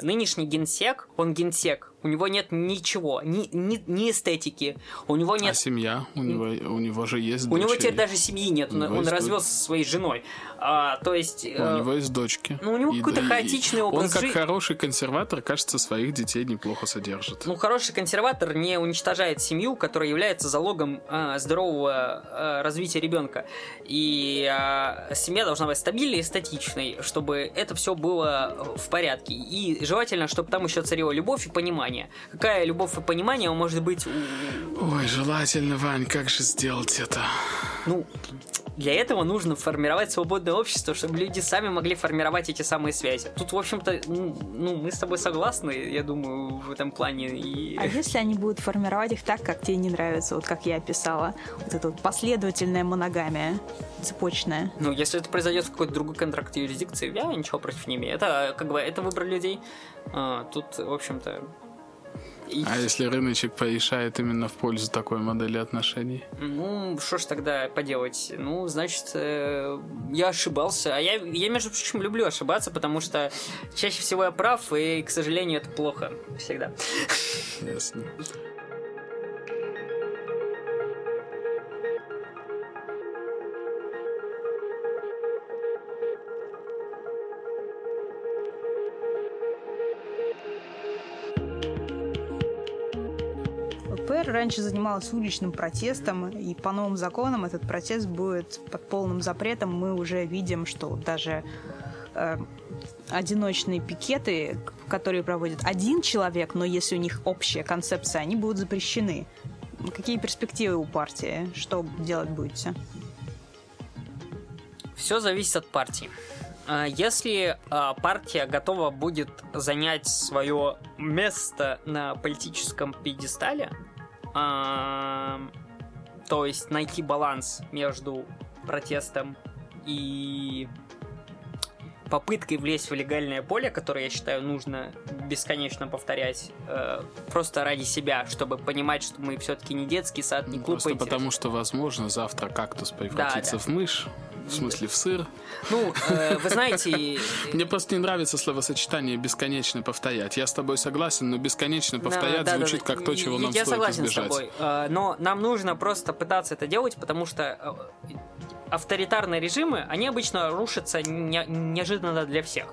S2: Нынешний генсек, он генсек у него нет ничего, ни, ни, ни эстетики, у него нет...
S3: А семья? У него, у него же есть
S2: У него
S3: дочери.
S2: теперь даже семьи нет, он,
S3: него
S2: он
S3: есть
S2: развелся со своей женой. А, то есть...
S3: У
S2: э,
S3: него есть дочки.
S2: ну, у него какой-то хаотичный образ
S3: Он, как
S2: жи-
S3: хороший консерватор, кажется, своих детей неплохо содержит.
S2: Ну, хороший консерватор не уничтожает семью, которая является залогом а, здорового а, развития ребенка. И а, семья должна быть стабильной и статичной, чтобы это все было в порядке. И желательно, чтобы там еще царила любовь и понимание. Какая любовь и понимание может быть у...
S3: Ой, желательно, Вань, как же сделать это?
S2: Ну, для этого нужно формировать свободное общество, чтобы люди сами могли формировать эти самые связи. Тут, в общем-то, ну, ну, мы с тобой согласны, я думаю, в этом плане. И...
S1: А если они будут формировать их так, как тебе не нравится, вот как я описала, вот эта вот последовательная моногамия, цепочная?
S2: Ну, если это произойдет в какой-то другой контракт юрисдикции, я ничего против не имею. Это, как бы, это выбор людей. А, тут, в общем-то... и-
S3: А если рыночек порешает именно в пользу такой модели отношений?
S2: Ну, что ж тогда поделать? Ну, значит, э, я ошибался. А я, я, между прочим, люблю ошибаться, потому что чаще всего я прав, и, к сожалению, это плохо всегда.
S3: Ясно.
S1: Раньше занималась уличным протестом, и по новым законам этот протест будет под полным запретом. Мы уже видим, что даже э, одиночные пикеты, которые проводит один человек, но если у них общая концепция, они будут запрещены. Какие перспективы у партии? Что делать будете?
S2: Все зависит от партии. А, Если а, партия готова будет занять свое место на политическом пьедестале, то есть найти баланс между протестом и попыткой влезть в легальное поле, которое я считаю нужно бесконечно повторять, э, просто ради себя, чтобы понимать, что мы все-таки не детский сад, не клуб
S3: Просто
S2: интересам.
S3: потому, что, возможно, завтра кактус превратится
S2: да.
S3: в мышь, в смысле в сыр.
S2: Ну, э, вы знаете, <laughs>
S3: Мне просто не нравится словосочетание «бесконечно повторять». Я с тобой согласен, но «бесконечно повторять»
S2: Да, да,
S3: звучит
S2: да.
S3: как то, чего нам
S2: Я
S3: стоит
S2: согласен
S3: избежать.
S2: с тобой. Э, Но нам нужно просто пытаться это делать, потому что э, авторитарные режимы, они обычно рушатся не- неожиданно для всех.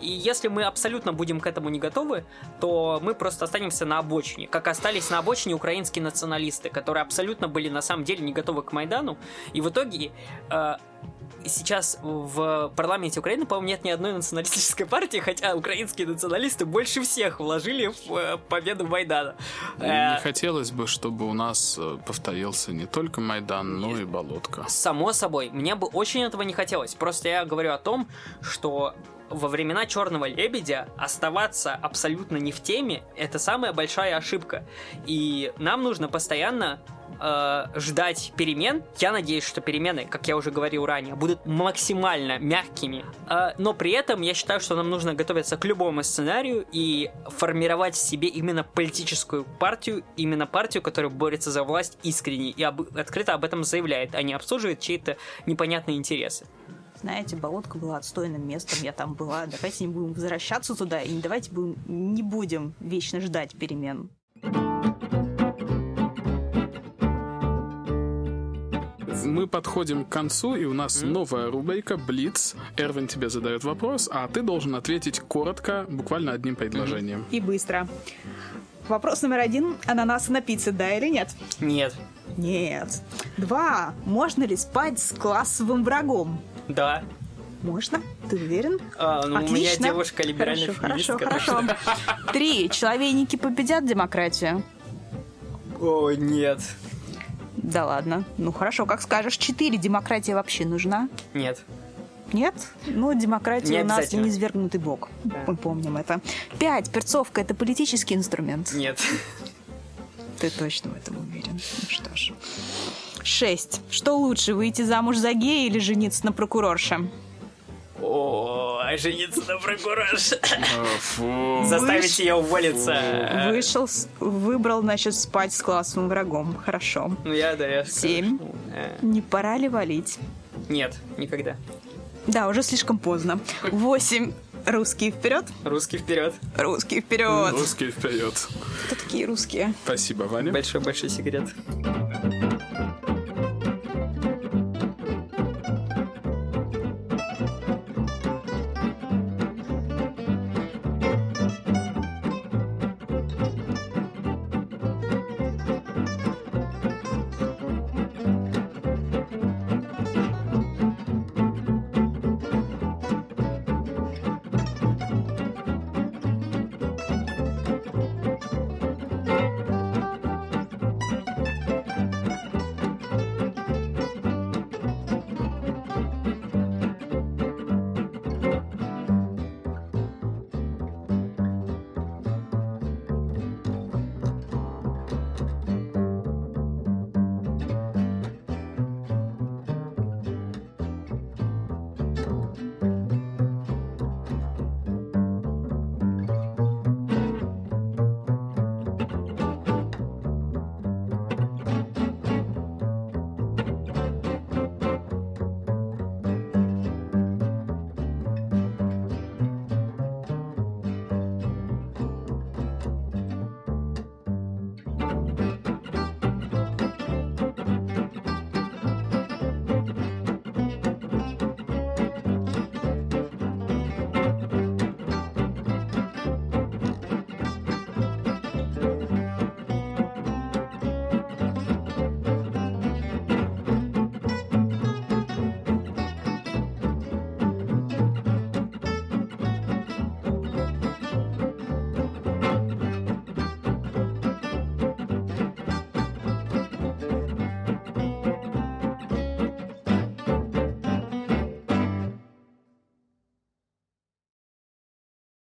S2: И если мы абсолютно будем к этому не готовы, то мы просто останемся на обочине, как остались на обочине украинские националисты, которые абсолютно были на самом деле не готовы к Майдану, и в итоге э, сейчас в парламенте Украины, по-моему, нет ни одной националистической партии, хотя украинские националисты больше всех вложили в э, победу Майдана. Э,
S3: Не хотелось бы, чтобы у нас э, повторился не только Майдан, но и Болотка.
S2: Само собой, мне бы очень этого не хотелось. Просто я говорю о том, что во времена Черного лебедя оставаться абсолютно не в теме это самая большая ошибка. И нам нужно постоянно э, ждать перемен. Я надеюсь, что перемены, как я уже говорил ранее, будут максимально мягкими. Э, но при этом я считаю, что нам нужно готовиться к любому сценарию и формировать в себе именно политическую партию, именно партию, которая борется за власть искренне и об- открыто об этом заявляет, а не обслуживает чьи-то непонятные интересы.
S1: Знаете, болотка была отстойным местом, я там была. Давайте не будем возвращаться туда и давайте будем, не будем вечно ждать перемен.
S3: Мы подходим к концу, и у нас новая рубрика «Блиц». Эрвин тебе задает вопрос, а ты должен ответить коротко, буквально одним предложением.
S1: И быстро. Вопрос номер один. Ананасы на пицце, да или нет?
S2: Нет.
S1: Нет. Два. Можно ли спать с классовым врагом?
S2: Да.
S1: Можно? Ты уверен?
S2: А, ну, у меня
S1: Отлично.
S2: девушка либеральная
S1: Хорошо,
S2: феминистка,
S1: хорошо, хорошо. Три. Человейники победят демократию.
S2: О, нет.
S1: Да ладно. Ну хорошо, как скажешь. Четыре. Демократия вообще нужна?
S2: Нет.
S1: Нет? Ну, демократия
S2: Не
S1: у нас не извергнутый бог. Мы помним это. Пять. Перцовка – это политический инструмент.
S2: Нет.
S1: Ты точно в этом 6. Что лучше, выйти замуж за гея или жениться на прокурорше?
S2: О, а жениться на прокурорше. Заставить Выш... ее уволиться.
S1: Вышел, выбрал, значит, спать с классовым врагом. Хорошо.
S2: Ну я, да, я.
S1: Семь. Не пора ли валить?
S2: Нет, никогда.
S1: Да, уже слишком поздно. Восемь. Русские вперед.
S2: Русские вперед.
S1: Русские вперед.
S3: Русские вперед.
S1: Кто такие русские?
S3: Спасибо, Ваня.
S2: Большой-большой секрет. Большой секрет.